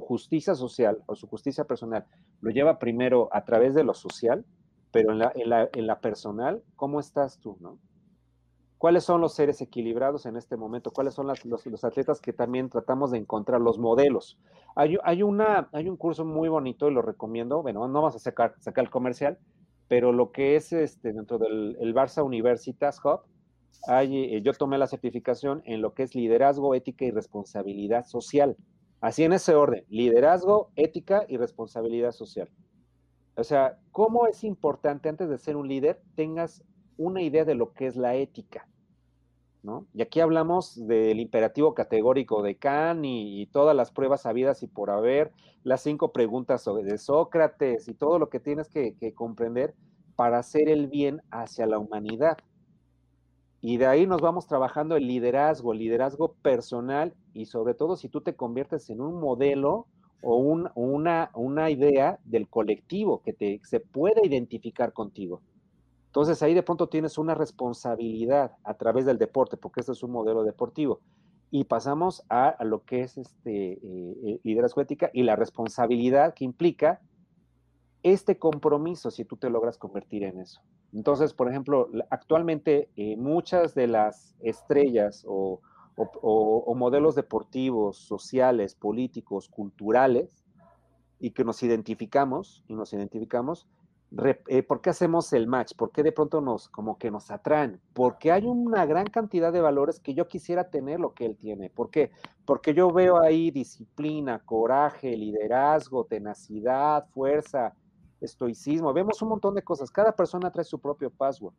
justicia social o su justicia personal lo lleva primero a través de lo social, pero en la, en la, personal, ¿cómo estás tú? No? ¿Cuáles son los seres equilibrados en este momento? ¿Cuáles son los, atletas que también tratamos de encontrar, los modelos? Hay, una, hay un curso muy bonito y lo recomiendo, bueno, no vamos a sacar, sacar el comercial, pero lo que es este, dentro del el Barça Universitas Hub, eh, yo tomé la certificación en lo que es liderazgo, ética y responsabilidad social. Así en ese orden, liderazgo, ética y responsabilidad social. O sea, ¿cómo es importante antes de ser un líder tengas una idea de lo que es la ética? Y aquí hablamos del imperativo categórico de Kant y, todas las pruebas habidas y por haber, las cinco preguntas de Sócrates y todo lo que tienes que comprender para hacer el bien hacia la humanidad. Y de ahí nos vamos trabajando el liderazgo, el liderazgo personal y sobre todo si tú te conviertes en un modelo o una, idea del colectivo que se pueda identificar contigo. Entonces ahí de pronto tienes una responsabilidad a través del deporte, porque este es un modelo deportivo. Y pasamos a, lo que es este eh, eh, liderazgo ética y la responsabilidad que implica este compromiso si tú te logras convertir en eso. Entonces, por ejemplo, actualmente eh, muchas de las estrellas o, modelos deportivos, sociales, políticos, culturales, y que nos identificamos, y nos identificamos, eh, ¿por qué hacemos el match? ¿Por qué de pronto nos, como que nos atraen? Porque hay una gran cantidad de valores que yo quisiera tener lo que él tiene. ¿Por qué? Porque yo veo ahí disciplina, coraje, liderazgo, tenacidad, fuerza, estoicismo, vemos un montón de cosas, cada persona trae su propio password.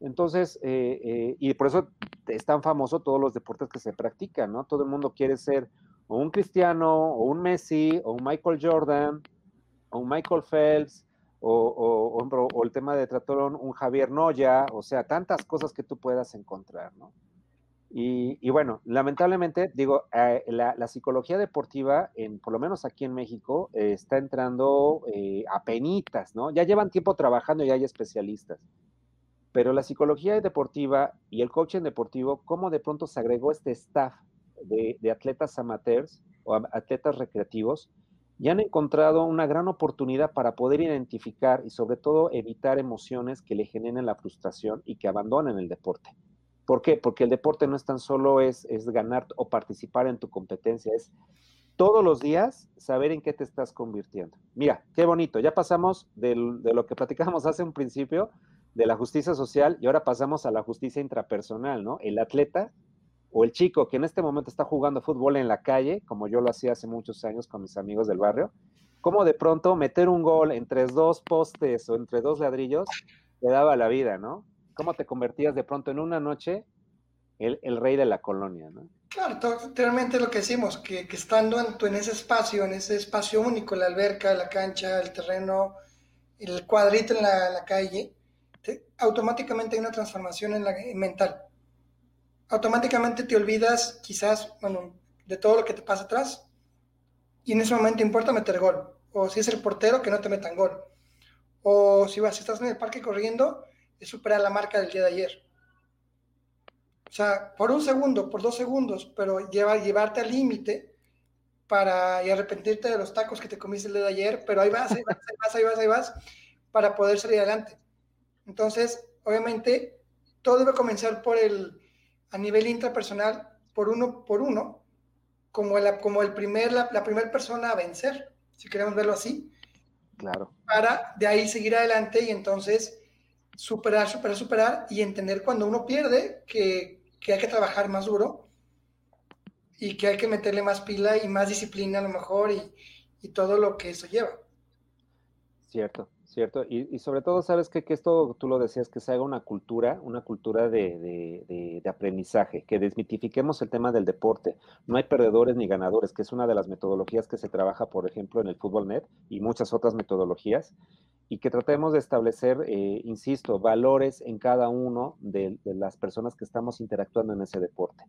Entonces, eh, eh, y por eso es tan famoso todos los deportes que se practican, ¿no? Todo el mundo quiere ser o un Cristiano, o un Messi, o un Michael Jordan, o un Michael Phelps, o, o el tema de tratón, un Javier Noya, o sea, tantas cosas que tú puedas encontrar, ¿no? Y, bueno, lamentablemente, digo, eh, la, psicología deportiva, en, por lo menos aquí en México, está entrando eh, a penitas, ¿no? Ya llevan tiempo trabajando y hay especialistas. Pero la psicología deportiva y el coaching deportivo, ¿cómo de pronto se agregó este staff de atletas amateurs o atletas recreativos? Y han encontrado una gran oportunidad para poder identificar y sobre todo evitar emociones que le generen la frustración y que abandonen el deporte. ¿Por qué? Porque el deporte no es tan solo es, ganar o participar en tu competencia, es todos los días saber en qué te estás convirtiendo. Mira, qué bonito, ya pasamos de lo que platicábamos *laughs* hace un principio, de la justicia social, y ahora pasamos a la justicia intrapersonal, ¿no? El atleta o el chico que en este momento está jugando fútbol en la calle, como yo lo hacía hace muchos años con mis amigos del barrio, cómo de pronto meter un gol entre dos postes o entre dos ladrillos te daba la vida, ¿no? cómo te convertías de pronto en una noche el, rey de la colonia, ¿no? Claro, realmente lo que decimos, que, estando en, en, ese espacio, en ese espacio único, la alberca, la cancha, el terreno, el cuadrito en la, calle, automáticamente hay una transformación en la mental. Automáticamente te olvidas quizás, bueno, de todo lo que te pasa atrás y en ese momento importa meter gol. O si es el portero, que no te metan gol. O si vas, si estás en el parque corriendo, es superar la marca del día de ayer. O sea, por un segundo, por dos segundos, pero llevar, llevarte al límite para y arrepentirte de los tacos que te comiste el día de ayer, pero ahí vas, ahí vas, ahí vas, ahí vas, ahí vas, para poder salir adelante. Entonces, obviamente, todo debe comenzar por el, a nivel intrapersonal, por uno por uno, como, el, como el primer, la, la primera persona a vencer, si queremos verlo así. Claro. Para de ahí seguir adelante y entonces superar, superar, superar y entender cuando uno pierde que, que hay que trabajar más duro y que hay que meterle más pila y más disciplina a lo mejor y, y todo lo que eso lleva. Cierto. Cierto, y, sobre todo, sabes que, que esto, tú lo decías, que se haga una cultura, una cultura de, de, aprendizaje, que desmitifiquemos el tema del deporte. No hay perdedores ni ganadores, que es una de las metodologías que se trabaja, por ejemplo, en el Fútbol Net y muchas otras metodologías, y que tratemos de establecer, eh, insisto, valores en cada uno de, de las personas que estamos interactuando en ese deporte.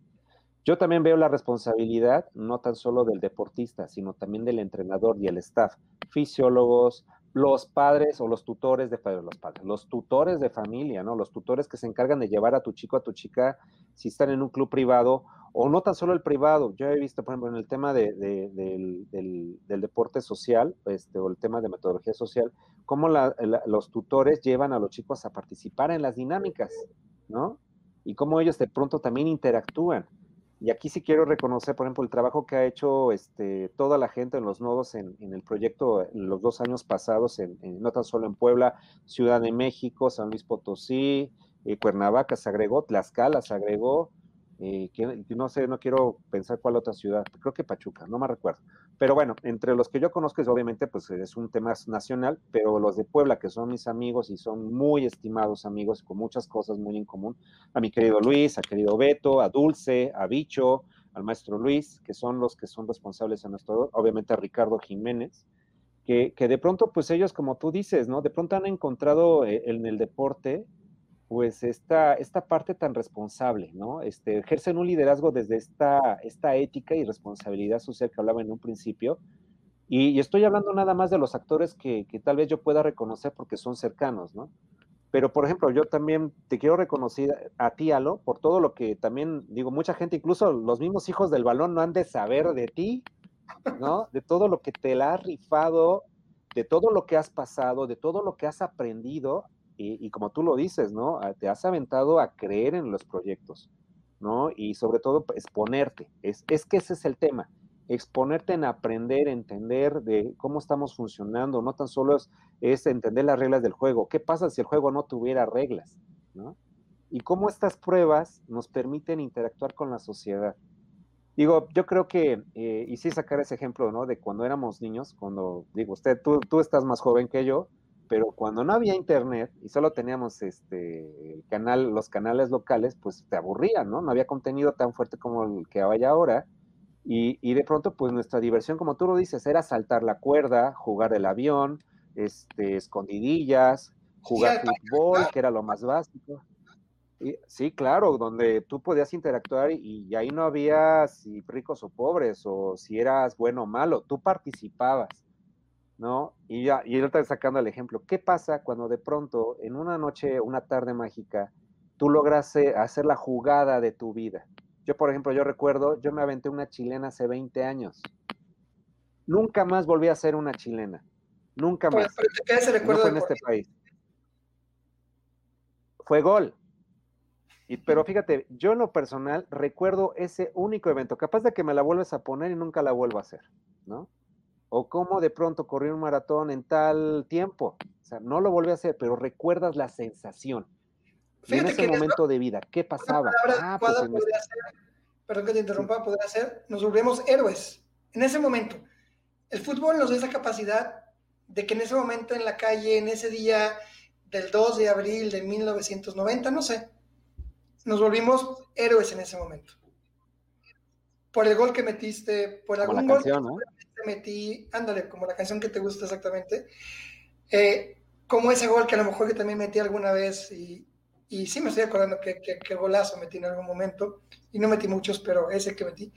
Yo también veo la responsabilidad no tan solo del deportista, sino también del entrenador y el staff, fisiólogos, los padres o los tutores de los padres, los tutores de familia, ¿no? Los tutores que se encargan de llevar a tu chico, a tu chica, si están en un club privado, o no tan solo el privado. Yo he visto, por ejemplo, en el tema de, del, del, deporte social, este, o el tema de metodología social, cómo los tutores llevan a los chicos a participar en las dinámicas, ¿no? Y cómo ellos de pronto también interactúan. Y aquí sí quiero reconocer, por ejemplo, el trabajo que ha hecho este, toda la gente en los nodos en, el proyecto en los dos años pasados, en, no tan solo en Puebla, Ciudad de México, San Luis Potosí, eh, Cuernavaca se agregó, Tlaxcala se agregó, eh, no sé, no quiero pensar cuál otra ciudad, creo que Pachuca, no me recuerdo. Pero bueno, entre los que yo conozco, es, obviamente, pues es un tema nacional, pero los de Puebla, que son mis amigos y son muy estimados amigos, con muchas cosas muy en común, a mi querido Luis, a querido Beto, a Dulce, a Bicho, al maestro Luis, que son los que son responsables en nuestro, obviamente a Ricardo Jiménez, que, que de pronto, pues ellos, como tú dices, ¿no? De pronto han encontrado eh, en el deporte pues esta, esta parte tan responsable, ¿no? Este, ejercen un liderazgo desde esta, esta ética y responsabilidad social que hablaba en un principio. Y, estoy hablando nada más de los actores que, que, tal vez yo pueda reconocer porque son cercanos, ¿no? Pero, por ejemplo, yo también te quiero reconocer a ti, Alo, por todo lo que también, digo, mucha gente, incluso los mismos hijos del balón no han de saber de ti, ¿no? De todo lo que te la has rifado, de todo lo que has pasado, de todo lo que has aprendido y, como tú lo dices, ¿no? Ah, te has aventado a creer en los proyectos, ¿no? Y sobre todo exponerte. Es, es que ese es el tema. Exponerte en aprender, entender de cómo estamos funcionando. No tan solo es, entender las reglas del juego. ¿Qué pasa si el juego no tuviera reglas? ¿no? Y cómo estas pruebas nos permiten interactuar con la sociedad. Digo, yo creo que, eh, y sí sacar ese ejemplo, ¿no? De cuando éramos niños, cuando, digo, usted, tú, tú estás más joven que yo, pero cuando no había internet y solo teníamos este el canal, los canales locales, pues te aburrían, ¿no? No había contenido tan fuerte como el que hay ahora. Y, y, de pronto, pues nuestra diversión, como tú lo dices, era saltar la cuerda, jugar el avión, este, escondidillas, jugar fútbol, que era lo más básico. Y, sí, claro, donde tú podías interactuar y, y ahí no había si ricos o pobres o si eras bueno o malo, tú participabas. ¿No? Y ya, y ahorita sacando el ejemplo, ¿qué pasa cuando de pronto, en una noche, una tarde mágica, tú logras hacer la jugada de tu vida? Yo, por ejemplo, yo recuerdo, yo me aventé una chilena hace 20 años. Nunca más volví a hacer una chilena. Nunca más. Pero fue en este país. Fue gol. Y, pero fíjate, yo en lo personal recuerdo ese único evento, capaz de que me la vuelves a poner y nunca la vuelvo a hacer, ¿no? O cómo de pronto corrí un maratón en tal tiempo. O sea, no lo volví a hacer, pero recuerdas la sensación. en ese momento de vida, ¿qué pasaba? Ah, pues perdón que te interrumpa, podría ser, nos volvemos héroes. En ese momento, el fútbol nos da esa capacidad de que en ese momento en la calle, en ese día del 2 de abril de 1990, no sé, nos volvimos héroes en ese momento. Por el gol que metiste, por algún gol metí, ándale, como la canción que te gusta exactamente, eh, como ese gol que a lo mejor que también metí alguna vez y, y sí me estoy acordando que, que, golazo metí en algún momento y no metí muchos, pero ese que metí.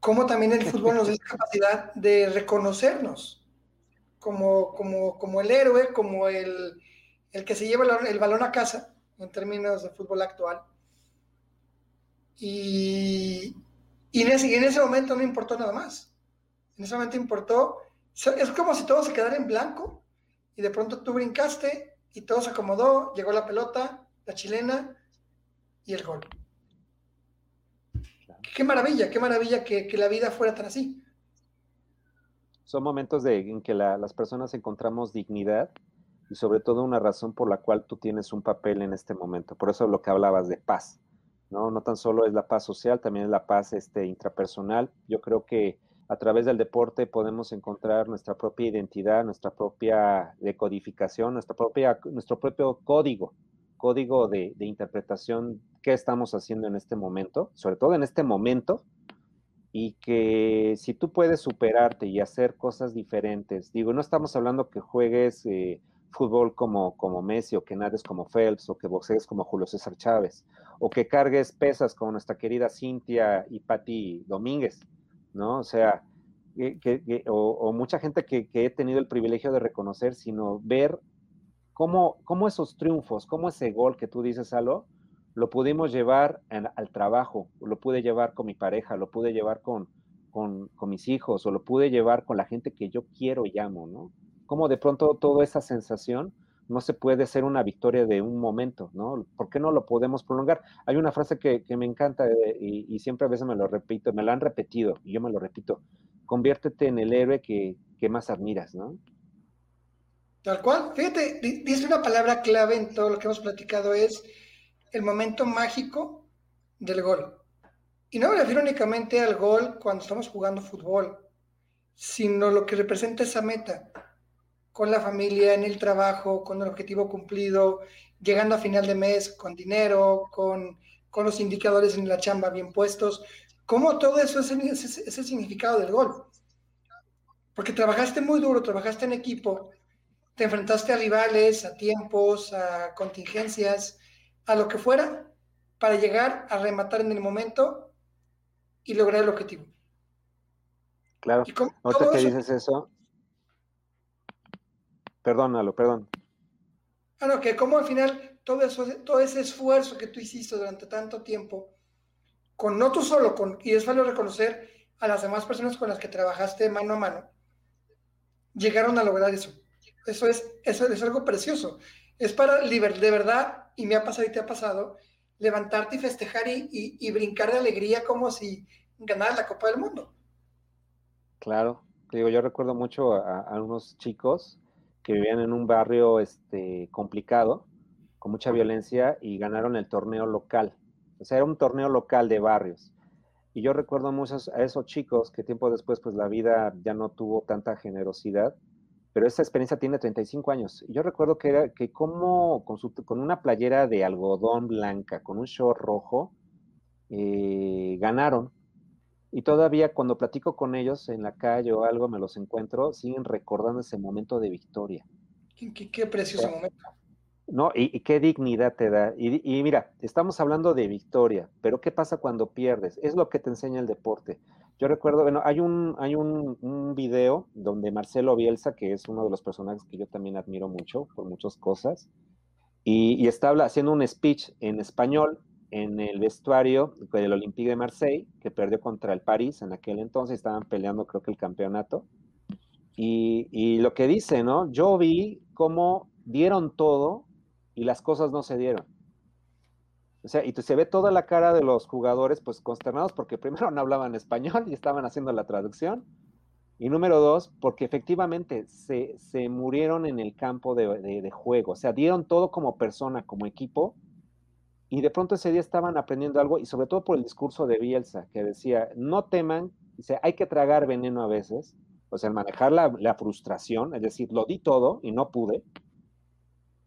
cómo también el fútbol nos da la capacidad de reconocernos como, como, como el héroe, como el, el que se lleva el, balón a casa, en términos de fútbol actual. Y, y en, ese, en ese momento no importó nada más. En ese momento importó, es como si todo se quedara en blanco y de pronto tú brincaste y todo se acomodó, llegó la pelota, la chilena y el gol. Qué maravilla, qué maravilla que, la vida fuera tan así. Son momentos de, en que las personas encontramos dignidad y sobre todo una razón por la cual tú tienes un papel en este momento. Por eso lo que hablabas de paz, ¿no? No tan solo es la paz social, también es la paz este, intrapersonal. Yo creo que a través del deporte podemos encontrar nuestra propia identidad, nuestra propia decodificación, nuestra propia, nuestro propio código, código de, interpretación que estamos haciendo en este momento, sobre todo en este momento, y que si tú puedes superarte y hacer cosas diferentes, digo, no estamos hablando que juegues eh, fútbol como, como Messi o que nades como Phelps o que boxees como Julio César Chávez o que cargues pesas como nuestra querida Cintia y Patti Domínguez ¿no? O sea, que, o, mucha gente que, he tenido el privilegio de reconocer, sino ver cómo, cómo esos triunfos, cómo ese gol que tú dices, Alo, lo pudimos llevar al trabajo, lo pude llevar con mi pareja, lo pude llevar con, con, con, mis hijos, o lo pude llevar con la gente que yo quiero y amo, ¿no? Como de pronto toda esa sensación no se puede ser una victoria de un momento, ¿no? ¿Por qué no lo podemos prolongar? Hay una frase que, me encanta eh, y, siempre a veces me lo repito, me la han repetido y yo me lo repito, conviértete en el héroe que, más admiras, ¿no? Tal cual, fíjate, dice una palabra clave en todo lo que hemos platicado, es el momento mágico del gol. Y no me refiero únicamente al gol cuando estamos jugando fútbol, sino lo que representa esa meta con la familia, en el trabajo, con el objetivo cumplido, llegando a final de mes con dinero, con, los indicadores en la chamba bien puestos. ¿Cómo todo eso es, el significado del gol? Porque trabajaste muy duro, trabajaste en equipo, te enfrentaste a rivales, a tiempos, a contingencias, a lo que fuera, para llegar a rematar en el momento y lograr el objetivo. Claro, ahorita que dices eso, Perdónalo, perdón. Ah, no, que como al final todo, eso, todo ese esfuerzo que tú hiciste durante tanto tiempo, con no tú solo, con, y es bueno reconocer a las demás personas con las que trabajaste mano a mano, llegaron a lograr eso. Eso es, eso es algo precioso. Es para de verdad, y me ha pasado y te ha pasado, levantarte y festejar y, y, brincar de alegría como si ganaras la Copa del Mundo. Claro, digo, yo recuerdo mucho a, a unos chicos que vivían en un barrio este, complicado, con mucha violencia, y ganaron el torneo local. O sea, era un torneo local de barrios. Y yo recuerdo muchos a esos chicos que tiempo después, pues la vida ya no tuvo tanta generosidad, pero esa experiencia tiene 35 años. Y yo recuerdo que era que como con, con una playera de algodón blanca, con un short rojo, eh, ganaron y todavía cuando platico con ellos en la calle o algo, me los encuentro, siguen recordando ese momento de victoria. Qué, qué, precioso momento. No, y, qué dignidad te da. Y, mira, estamos hablando de victoria, pero ¿qué pasa cuando pierdes? Es lo que te enseña el deporte. Yo recuerdo, bueno, hay un, hay un, un video donde Marcelo Bielsa, que es uno de los personajes que yo también admiro mucho por muchas cosas, y, y está haciendo un speech en español en el vestuario del Olympique de Marseille, que perdió contra el París en aquel entonces, estaban peleando creo que el campeonato. Y, lo que dice, ¿no? Yo vi cómo dieron todo y las cosas no se dieron. O sea, y se ve toda la cara de los jugadores, pues consternados, porque primero *laughs* no hablaban español y estaban haciendo la traducción. Y número dos, porque efectivamente se, murieron en el campo de, de, juego. O sea, dieron todo como persona, como equipo, y de pronto ese día estaban aprendiendo algo, y sobre todo por el discurso de Bielsa, que decía, no teman, dice, hay que tragar veneno a veces, o sea, manejar la, la frustración, es decir, lo di todo y no pude,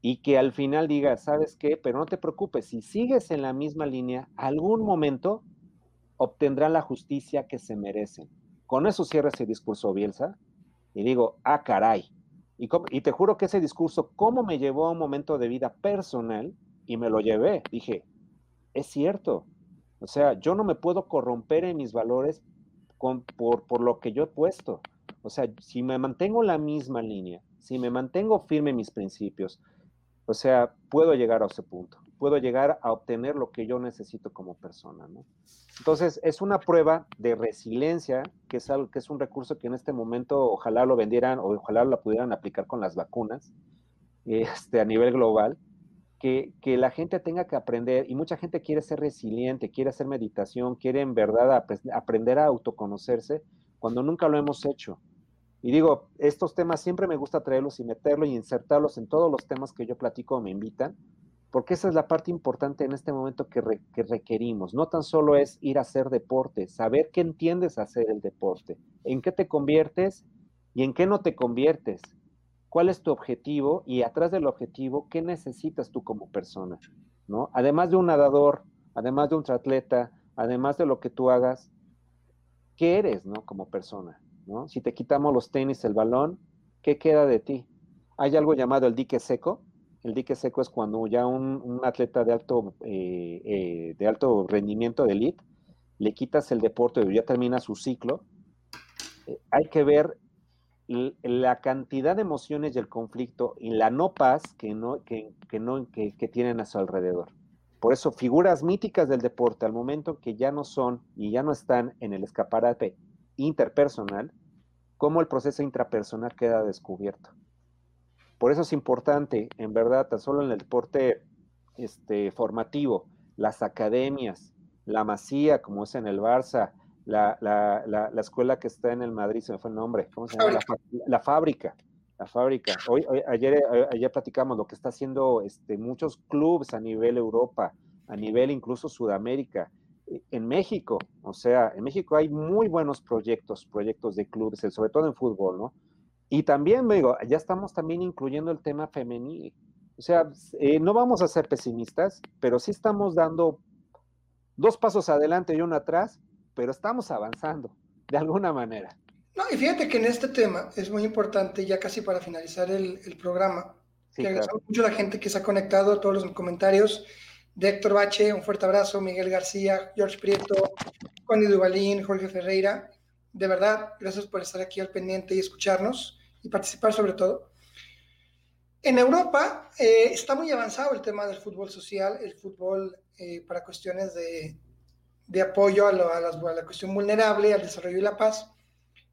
y que al final diga, ¿sabes qué? Pero no te preocupes, si sigues en la misma línea, algún momento obtendrán la justicia que se merecen. Con eso cierra ese discurso Bielsa, y digo, ah, caray. Y, y te juro que ese discurso, ¿cómo me llevó a un momento de vida personal? Y me lo llevé. Dije, es cierto. O sea, yo no me puedo corromper en mis valores con, por, por lo que yo he puesto. O sea, si me mantengo la misma línea, si me mantengo firme en mis principios, o sea, puedo llegar a ese punto, puedo llegar a obtener lo que yo necesito como persona. Entonces, es una prueba de resiliencia, que es, algo, que es un recurso que en este momento ojalá lo vendieran o ojalá lo pudieran aplicar con las vacunas este, a nivel global, que, la gente tenga que aprender, y mucha gente quiere ser resiliente, quiere hacer meditación, quiere en verdad aprender a autoconocerse, cuando nunca lo hemos hecho. Y digo, estos temas siempre me gusta traerlos y meterlos y insertarlos en todos los temas que yo platico o me invitan, porque esa es la parte importante en este momento que, que, requerimos. No tan solo es ir a hacer deporte, saber qué entiendes hacer el deporte, en qué te conviertes y en qué no te conviertes, cuál es tu objetivo y atrás del objetivo, qué necesitas tú como persona, ¿no? Además de un nadador, además de un triatleta, además de lo que tú hagas, ¿qué eres, ¿no? Como persona, ¿no? Si te quitamos los tenis, el balón, ¿qué queda de ti? Hay algo llamado el dique seco, el dique seco es cuando ya un, atleta de alto, eh, eh, de alto rendimiento de elite le quitas el deporte ya termina su ciclo. Eh, hay que ver la cantidad de emociones y el conflicto y la no paz que, no, que, no, que, tienen a su alrededor. Por eso, figuras míticas del deporte, al momento que ya no son y ya no están en el escaparate interpersonal, cómo el proceso intrapersonal queda descubierto. Por eso es importante, en verdad, tan solo en el deporte este, formativo, las academias, la masía, como es en el Barça, la, escuela que está en el Madrid, se me fue el nombre, ¿cómo se llama? La, fábrica. La fábrica. Hoy, ayer, eh, ayer platicamos lo que está haciendo este, muchos clubes a nivel Europa, a nivel incluso Sudamérica, eh, en México. O sea, en México hay muy buenos proyectos, proyectos de clubes, sobre todo en fútbol, ¿no? Y también, digo, ya estamos también incluyendo el tema femenil. O sea, eh, no vamos a ser pesimistas, pero sí estamos dando dos pasos adelante y uno atrás, pero estamos avanzando de alguna manera. No, y fíjate que en este tema es muy importante, ya casi para finalizar el, programa, que agradecemos mucho a la gente que se ha conectado, todos los comentarios de Héctor Bache, un fuerte abrazo, Miguel García, George Prieto, Connie Duvalín, Jorge Ferreira. De verdad, gracias por estar aquí al pendiente y escucharnos y participar sobre todo. En Europa eh, está muy avanzado el tema del fútbol social, el fútbol eh, para cuestiones de, de apoyo a, a, la cuestión vulnerable, al desarrollo y la paz.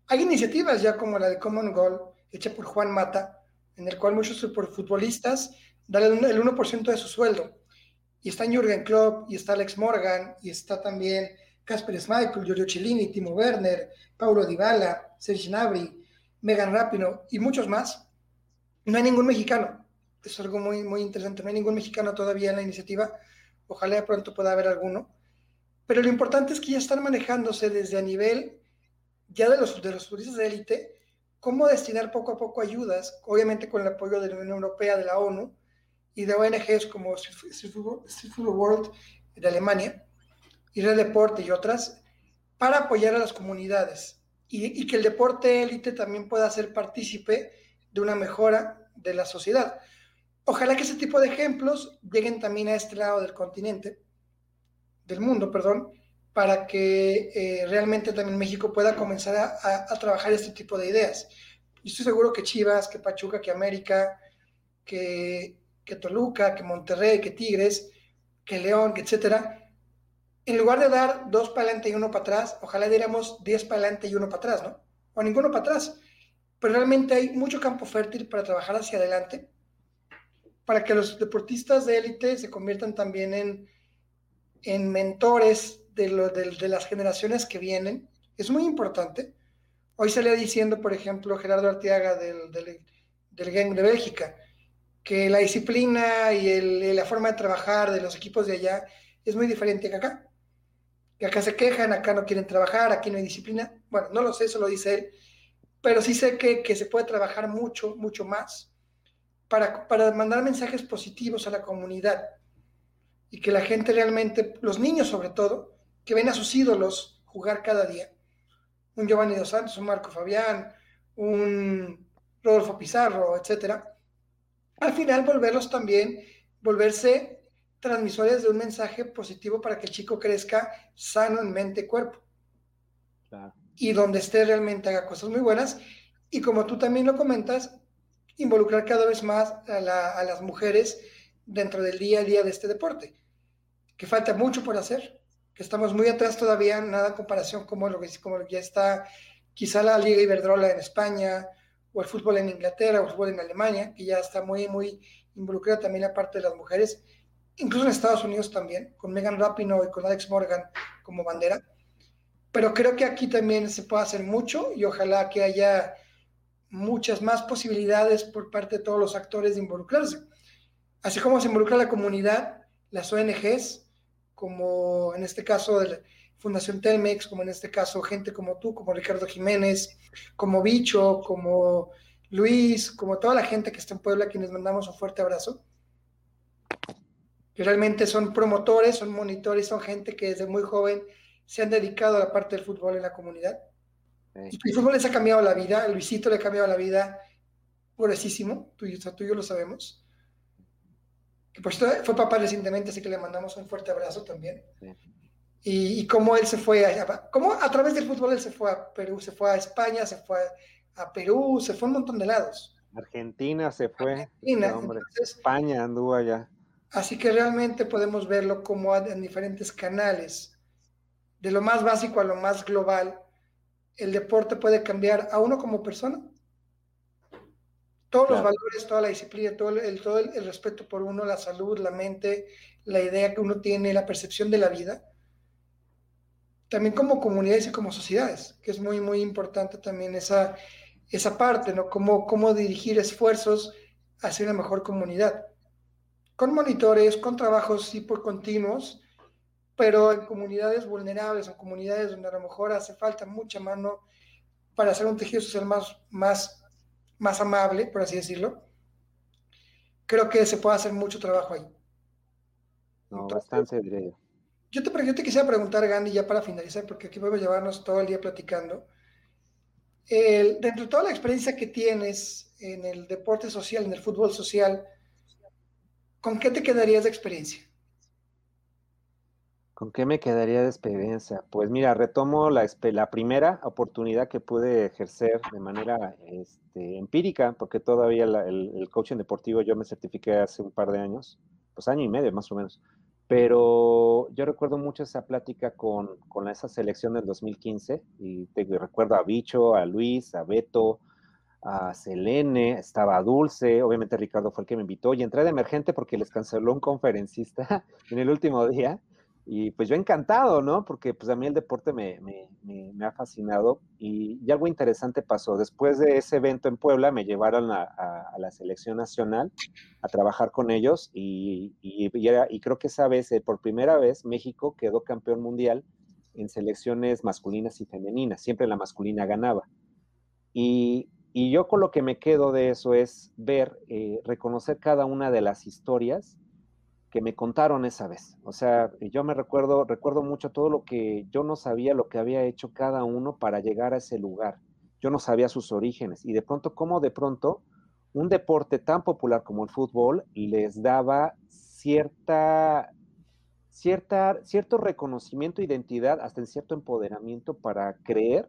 Hay iniciativas ya como la de Common Goal, hecha por Juan Mata, en el cual muchos futbolistas dan el 1% de su sueldo. Y está Jürgen Klopp, y está Alex Morgan, y está también Casper Schmeichel, Giorgio Cellini, Timo Werner, Paulo Dybala, Serge Gnabry, Megan Rapino y muchos más, no hay ningún mexicano. Es algo muy, muy interesante. No hay ningún mexicano todavía en la iniciativa. Ojalá pronto pueda haber alguno. Pero lo importante es que ya están manejándose desde a nivel ya de los, de los turistas de élite, cómo destinar poco a poco ayudas, obviamente con el apoyo de la Unión Europea, de la ONU y de ONGs como Street World de Alemania, y Red Deporte y otras, para apoyar a las comunidades y, que el deporte élite también pueda ser partícipe de una mejora de la sociedad. Ojalá que ese tipo de ejemplos lleguen también a este lado del continente, del mundo, perdón, para que eh, realmente también México pueda comenzar a, trabajar este tipo de ideas. Yo estoy seguro que Chivas, que Pachuca, que América, que, que Toluca, que Monterrey, que Tigres, que León, que etcétera, en lugar de dar dos para adelante y uno para atrás, ojalá diéramos diez para adelante y uno para atrás, ¿no? O ninguno para atrás. Pero realmente hay mucho campo fértil para trabajar hacia adelante, para que los deportistas de élite se conviertan también en, en mentores de, lo, de, las generaciones que vienen. Es muy importante. Hoy salía diciendo, por ejemplo, Gerardo Arteaga del, del, del Gang de Bélgica, que la disciplina y la forma de trabajar de los equipos de allá es muy diferente que acá que acá se quejan, acá no quieren trabajar, aquí no hay disciplina. Bueno, no lo sé, eso lo dice él, pero sí sé que, se puede trabajar mucho, mucho más para, para mandar mensajes positivos a la comunidad y que la gente realmente, los niños sobre todo, que ven a sus ídolos jugar cada día. Un Giovanni Dos Santos, un Marco Fabián, un Rodolfo Pizarro, etcétera. Al final volverlos también, volverse transmisores de un mensaje positivo para que el chico crezca sano en mente y cuerpo. y donde esté realmente haga cosas muy buenas. Y como tú también lo comentas, involucrar cada vez más a, las mujeres dentro del día a día de este deporte, que falta mucho por hacer, que estamos muy atrás todavía, nada en comparación como lo que como ya está quizá la Liga Iberdrola en España, o el fútbol en Inglaterra, o el fútbol en Alemania, que ya está muy, muy involucrada también la parte de las mujeres, incluso en Estados Unidos también, con Megan Rapinoe y con Alex Morgan como bandera. Pero creo que aquí también se puede hacer mucho y ojalá que haya muchas más posibilidades por parte de todos los actores de involucrarse. Así como se involucra la comunidad, las ONGs, como en este caso de la Fundación Telmex, como en este caso gente como tú, como Ricardo Jiménez, como Bicho, como Luis, como toda la gente que está en Puebla, a quienes mandamos un fuerte abrazo. Que realmente son promotores, son monitores, son gente que desde muy joven se han dedicado a la parte del fútbol en la comunidad el fútbol les ha cambiado la vida, Luisito le ha cambiado la vida gruesísimo, tú y, tú yo lo sabemos. Que pues fue papá recientemente, así que le mandamos un fuerte abrazo también. Y, cómo él se fue, a, cómo a través del fútbol él se fue a Perú, se fue a España, se fue a Perú, se fue a un montón de lados. Argentina se fue. Argentina, España anduvo allá. Así que realmente podemos verlo como en diferentes canales, de lo más básico a lo más global, el deporte puede cambiar a uno como persona. Todos los valores, toda la disciplina, todo, el, todo el, respeto por uno, la salud, la mente, la idea que uno tiene, la percepción de la vida. También como comunidades y como sociedades, que es muy, muy importante también esa, esa parte, ¿no? Cómo, cómo dirigir esfuerzos hacia una mejor comunidad. Con monitores, con trabajos sí por continuos, pero en comunidades vulnerables o comunidades donde a lo mejor hace falta mucha mano para hacer un tejido social más, más, más amable, por así decirlo, creo que se puede hacer mucho trabajo ahí. No, bastante diría yo. te, yo te quisiera preguntar, Gandhi, ya para finalizar, porque aquí podemos llevarnos todo el día platicando. dentro de toda la experiencia que tienes en el deporte social, en el fútbol social, ¿con qué te quedarías de experiencia? ¿Con qué me quedaría de experiencia? Pues mira, retomo la, la primera oportunidad que pude ejercer de manera este, empírica, porque todavía el, coaching deportivo yo me certifiqué hace un par de años, pues año y medio más o menos. Pero yo recuerdo mucho esa plática con, con esa selección del 2015 y te recuerdo a Bicho, a Luis, a Beto, a Selene, estaba Dulce, obviamente Ricardo fue el que me invitó y entré de emergente porque les canceló un conferencista *laughs* en el último día y pues yo encantado, ¿no? Porque pues a mí el deporte me, ha fascinado y, algo interesante pasó. Después de ese evento en Puebla me llevaron a, la selección nacional a trabajar con ellos y, y, creo que esa vez, eh, por primera vez, México quedó campeón mundial en selecciones masculinas y femeninas. Siempre la masculina ganaba. Y, yo con lo que me quedo de eso es ver, eh, reconocer cada una de las historias que me contaron esa vez. O sea, yo me recuerdo, recuerdo mucho todo lo que yo no sabía, lo que había hecho cada uno para llegar a ese lugar. Yo no sabía sus orígenes y de pronto, cómo de pronto un deporte tan popular como el fútbol les daba cierta, cierta, cierto reconocimiento, identidad, hasta en cierto empoderamiento para creer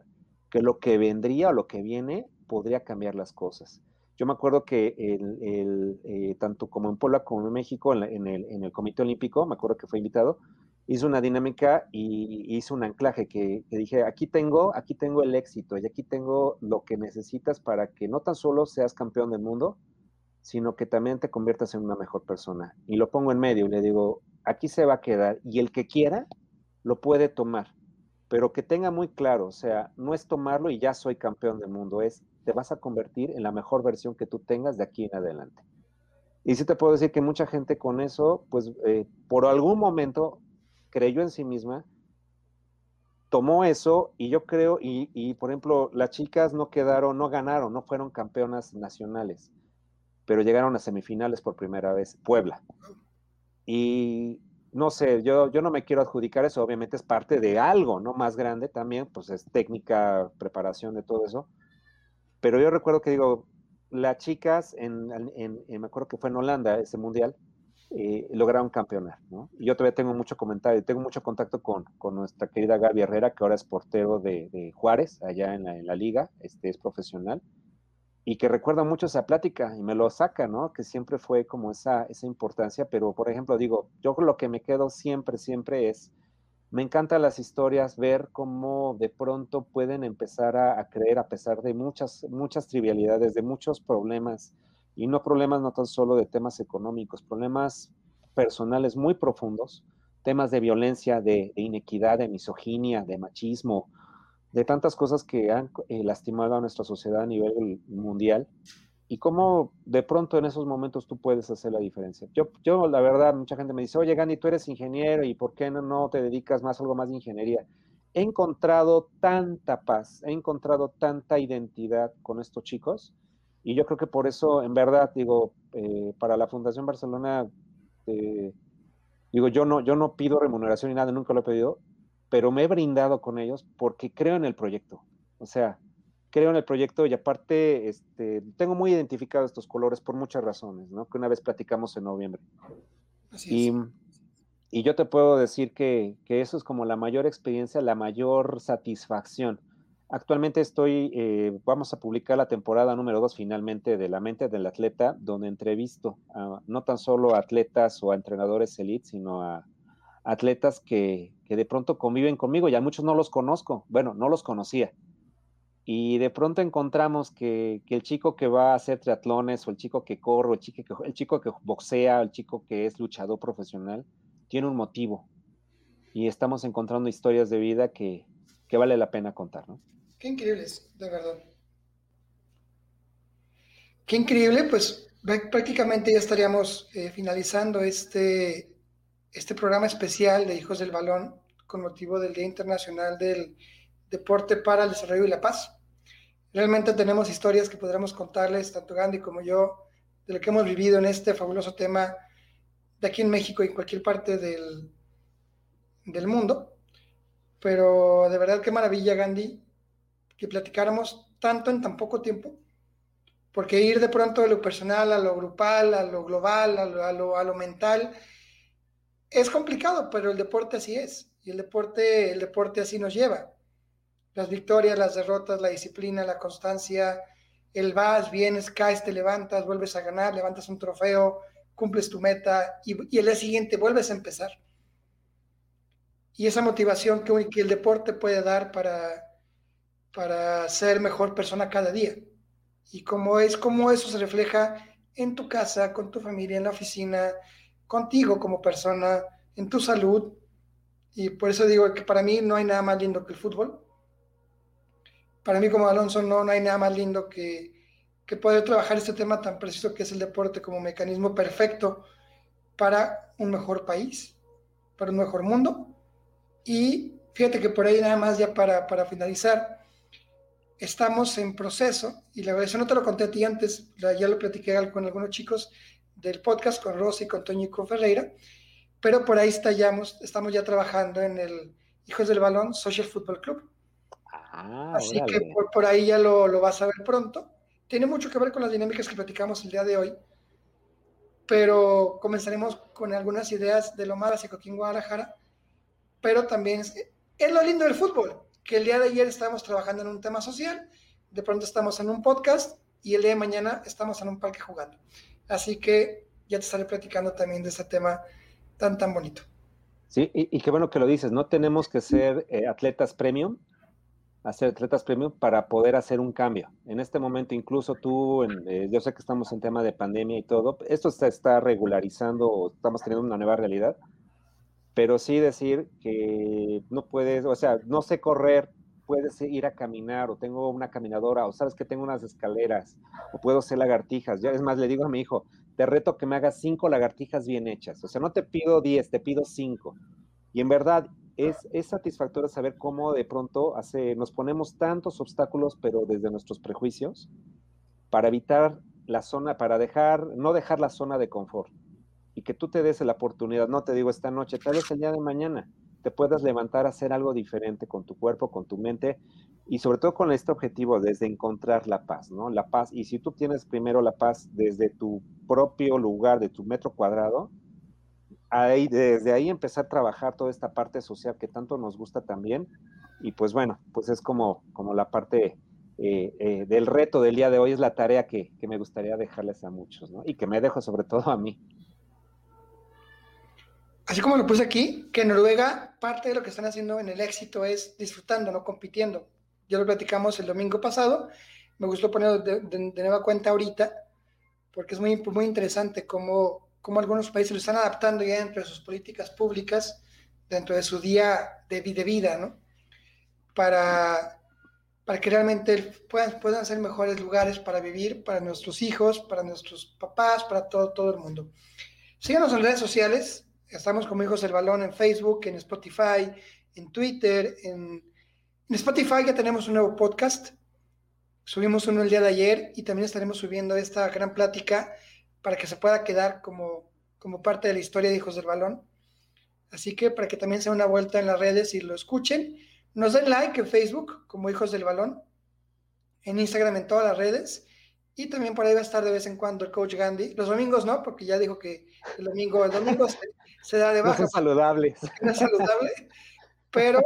que lo que vendría o lo que viene podría cambiar las cosas. Yo me acuerdo que eh, tanto como en Puebla como en México, en, el, Comité Olímpico, me acuerdo que fue invitado, hizo una dinámica y hizo un anclaje que, dije, aquí tengo, aquí tengo el éxito y aquí tengo lo que necesitas para que no tan solo seas campeón del mundo, sino que también te conviertas en una mejor persona. Y lo pongo en medio y le digo, aquí se va a quedar y el que quiera lo puede tomar, pero que tenga muy claro, o sea, no es tomarlo y ya soy campeón del mundo, es te vas a convertir en la mejor versión que tú tengas de aquí en adelante. Y sí te puedo decir que mucha gente con eso, pues eh, por algún momento creyó en sí misma, tomó eso y yo creo, y, y, por ejemplo, las chicas no quedaron, no ganaron, no fueron campeonas nacionales, pero llegaron a semifinales por primera vez, Puebla. Y no sé, yo, yo no me quiero adjudicar eso, obviamente es parte de algo, ¿no? Más grande también, pues es técnica, preparación de todo eso pero yo recuerdo que digo, las chicas, en, me acuerdo que fue en Holanda ese mundial, eh, lograron campeonar, ¿no? Y yo todavía tengo mucho comentario, tengo mucho contacto con, con nuestra querida Gaby Herrera, que ahora es portero de, de Juárez, allá en la, en la, liga, este es profesional, y que recuerda mucho esa plática y me lo saca, ¿no? Que siempre fue como esa, esa importancia, pero por ejemplo, digo, yo lo que me quedo siempre, siempre es, me encantan las historias, ver cómo de pronto pueden empezar a, creer a pesar de muchas, muchas trivialidades, de muchos problemas, y no problemas no tan solo de temas económicos, problemas personales muy profundos, temas de violencia, de, de inequidad, de misoginia, de machismo, de tantas cosas que han eh, lastimado a nuestra sociedad a nivel mundial y cómo de pronto en esos momentos tú puedes hacer la diferencia. Yo, yo la verdad, mucha gente me dice, oye Gandhi, tú eres ingeniero y ¿por qué no, no te dedicas más a algo más de ingeniería? He encontrado tanta paz, he encontrado tanta identidad con estos chicos y yo creo que por eso, en verdad, digo, eh, para la Fundación Barcelona, eh, digo, yo no, yo no pido remuneración ni nada, nunca lo he pedido, pero me he brindado con ellos porque creo en el proyecto. O sea, creo en el proyecto y aparte este, tengo muy identificados estos colores por muchas razones, ¿no? Que una vez platicamos en noviembre. Así y, y, yo te puedo decir que, que, eso es como la mayor experiencia, la mayor satisfacción. Actualmente estoy, eh, vamos a publicar la temporada número dos finalmente de La mente del atleta, donde entrevisto a, no tan solo a atletas o a entrenadores elite, sino a atletas que, que de pronto conviven conmigo, ya muchos no los conozco, bueno, no los conocía. Y de pronto encontramos que, el chico que va a hacer triatlones, o el chico que corre, o el chico que, el chico que boxea, el chico que es luchador profesional, tiene un motivo. Y estamos encontrando historias de vida que, que vale la pena contar, ¿no? Qué increíbles, de verdad. Qué increíble, pues prácticamente ya estaríamos eh, finalizando este, este programa especial de Hijos del Balón con motivo del Día Internacional del Deporte para el Desarrollo y la Paz. Realmente tenemos historias que podremos contarles, tanto Gandhi como yo, de lo que hemos vivido en este fabuloso tema de aquí en México y en cualquier parte del, del mundo. Pero de verdad qué maravilla, Gandhi, que platicáramos tanto en tan poco tiempo, porque ir de pronto de lo personal a lo grupal, a lo global, a lo, a lo, mental, es complicado, pero el deporte así es, y el deporte, el deporte así nos lleva. Las victorias, las derrotas, la disciplina, la constancia, el vas, vienes, caes, te levantas, vuelves a ganar, levantas un trofeo, cumples tu meta y, el día siguiente vuelves a empezar. Y esa motivación que, que el deporte puede dar para, para ser mejor persona cada día. Y cómo es, cómo eso se refleja en tu casa, con tu familia, en la oficina, contigo como persona, en tu salud. Y por eso digo que para mí no hay nada más lindo que el fútbol. Para mí como Alonso no, no hay nada más lindo que, que poder trabajar este tema tan preciso que es el deporte como mecanismo perfecto para un mejor país, para un mejor mundo. Y fíjate que por ahí nada más ya para, para finalizar, estamos en proceso, y la verdad, eso no te lo conté a ti antes, ya lo platiqué con algunos chicos del podcast, con Rosy, con Toño y con Ferreira, pero por ahí estamos, estamos ya trabajando en el Hijos del Balón Social Football Club. Ah, Así que por, por, ahí ya lo, lo, vas a ver pronto. Tiene mucho que ver con las dinámicas que platicamos el día de hoy, pero comenzaremos con algunas ideas de lo más básico aquí en Guadalajara, pero también es, es lo lindo del fútbol, que el día de ayer estábamos trabajando en un tema social, de pronto estamos en un podcast y el día de mañana estamos en un parque jugando. Así que ya te estaré platicando también de ese tema tan, tan bonito. Sí, y, qué bueno que lo dices, no tenemos que ser eh, atletas premium, hacer atletas premium para poder hacer un cambio. En este momento, incluso tú, eh, yo sé que estamos en tema de pandemia y todo, esto se está regularizando, estamos teniendo una nueva realidad, pero sí decir que no puedes, o sea, no sé correr, puedes ir a caminar, o tengo una caminadora, o sabes que tengo unas escaleras, o puedo hacer lagartijas. Ya es más, le digo a mi hijo, te reto que me hagas cinco lagartijas bien hechas. O sea, no te pido diez, te pido cinco. Y en verdad es, es satisfactorio saber cómo de pronto hace, nos ponemos tantos obstáculos, pero desde nuestros prejuicios, para evitar la zona, para dejar, no dejar la zona de confort y que tú te des la oportunidad, no te digo esta noche, tal vez el día de mañana te puedas levantar a hacer algo diferente con tu cuerpo, con tu mente y sobre todo con este objetivo desde encontrar la paz, ¿no? La paz, y si tú tienes primero la paz desde tu propio lugar, de tu metro cuadrado, ahí, desde ahí empezar a trabajar toda esta parte social que tanto nos gusta también. Y pues bueno, pues es como, como la parte eh, eh, del reto del día de hoy, es la tarea que, que, me gustaría dejarles a muchos, ¿no? Y que me dejo sobre todo a mí. Así como lo puse aquí, que en Noruega parte de lo que están haciendo en el éxito es disfrutando, no compitiendo. Ya lo platicamos el domingo pasado, me gustó ponerlo de, de, de nueva cuenta ahorita, porque es muy, muy interesante cómo, cómo, algunos países lo están adaptando ya dentro de sus políticas públicas, dentro de su día de, de vida, ¿no? Para, para que realmente puedan, puedan ser mejores lugares para vivir, para nuestros hijos, para nuestros papás, para todo, todo el mundo. Síganos en redes sociales, estamos como Hijos del Balón en Facebook, en Spotify, en Twitter, en, en Spotify ya tenemos un nuevo podcast, Subimos uno el día de ayer y también estaremos subiendo esta gran plática para que se pueda quedar como, como parte de la historia de Hijos del Balón. Así que para que también sea una vuelta en las redes y lo escuchen, nos den like en Facebook como Hijos del Balón, en Instagram en todas las redes y también por ahí va a estar de vez en cuando el coach Gandhi. Los domingos no, porque ya dijo que el domingo, el domingo se, se da de baja. No es saludable. *laughs* No es saludable, pero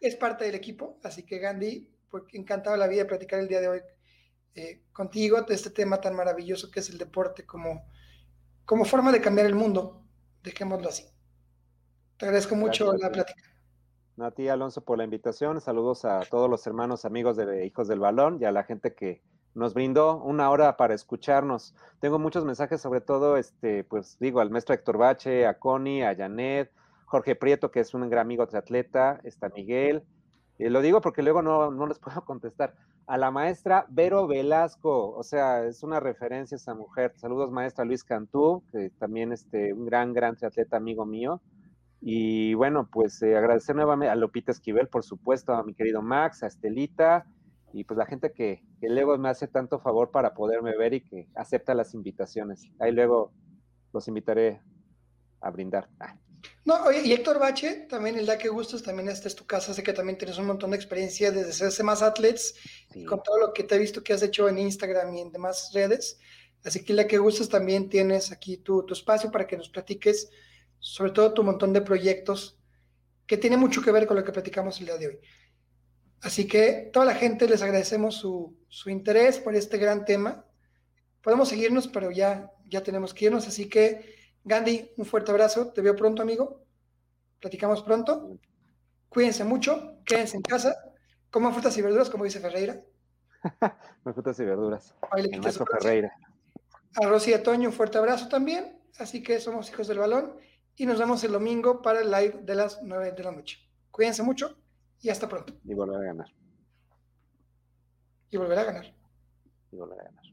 es parte del equipo, así que Gandhi, porque encantado la vida de platicar el día de hoy eh, contigo de este tema tan maravilloso que es el deporte como, como forma de cambiar el mundo, dejémoslo así. Te agradezco mucho Gracias, la plática. A ti, Alonso, por la invitación. Saludos a todos los hermanos, amigos de Hijos del Balón y a la gente que nos brindó una hora para escucharnos. Tengo muchos mensajes, sobre todo, este, pues digo, al maestro Héctor Bache, a Connie, a Janet, Jorge Prieto, que es un gran amigo triatleta, está Miguel, y lo digo porque luego no, no, les *laughs* puedo contestar. A la maestra Vero Velasco, o sea, es una referencia esa mujer. Saludos, maestra Luis Cantú, que también este, un gran, gran triatleta amigo mío. Y bueno, pues eh, agradecer nuevamente a Lupita Esquivel, por supuesto, a mi querido Max, a Estelita, y pues la gente que, que luego me hace tanto favor para poderme ver y que acepta las invitaciones. Ahí luego los invitaré a brindar. Ah. No, oye, y Héctor Bache, también el día que gustes, también esta es tu casa, sé que también tienes un montón de experiencia desde hacerse más athletes sí. y con todo lo que te he visto que has hecho en Instagram y en demás redes. Así que día que gustes también tienes aquí tu, tu espacio para que nos platiques sobre todo tu montón de proyectos que tiene mucho que ver con lo que platicamos el día de hoy. Así que toda la gente les agradecemos su, su interés por este gran tema. Podemos seguirnos, pero ya, ya tenemos que irnos, así que Gandhi, un fuerte abrazo. Te veo pronto, amigo. Platicamos pronto. Cuídense mucho, quédense en casa, coman frutas y verduras, como dice Ferreira. *laughs* frutas y verduras. Ahí le Ferreira. A Rosy y a Toño, un fuerte abrazo también. Así que somos hijos del balón y nos vemos el domingo para el live de las 9 de la noche. Cuídense mucho y hasta pronto. Y volver a ganar. Y volver a ganar. Y volver a ganar.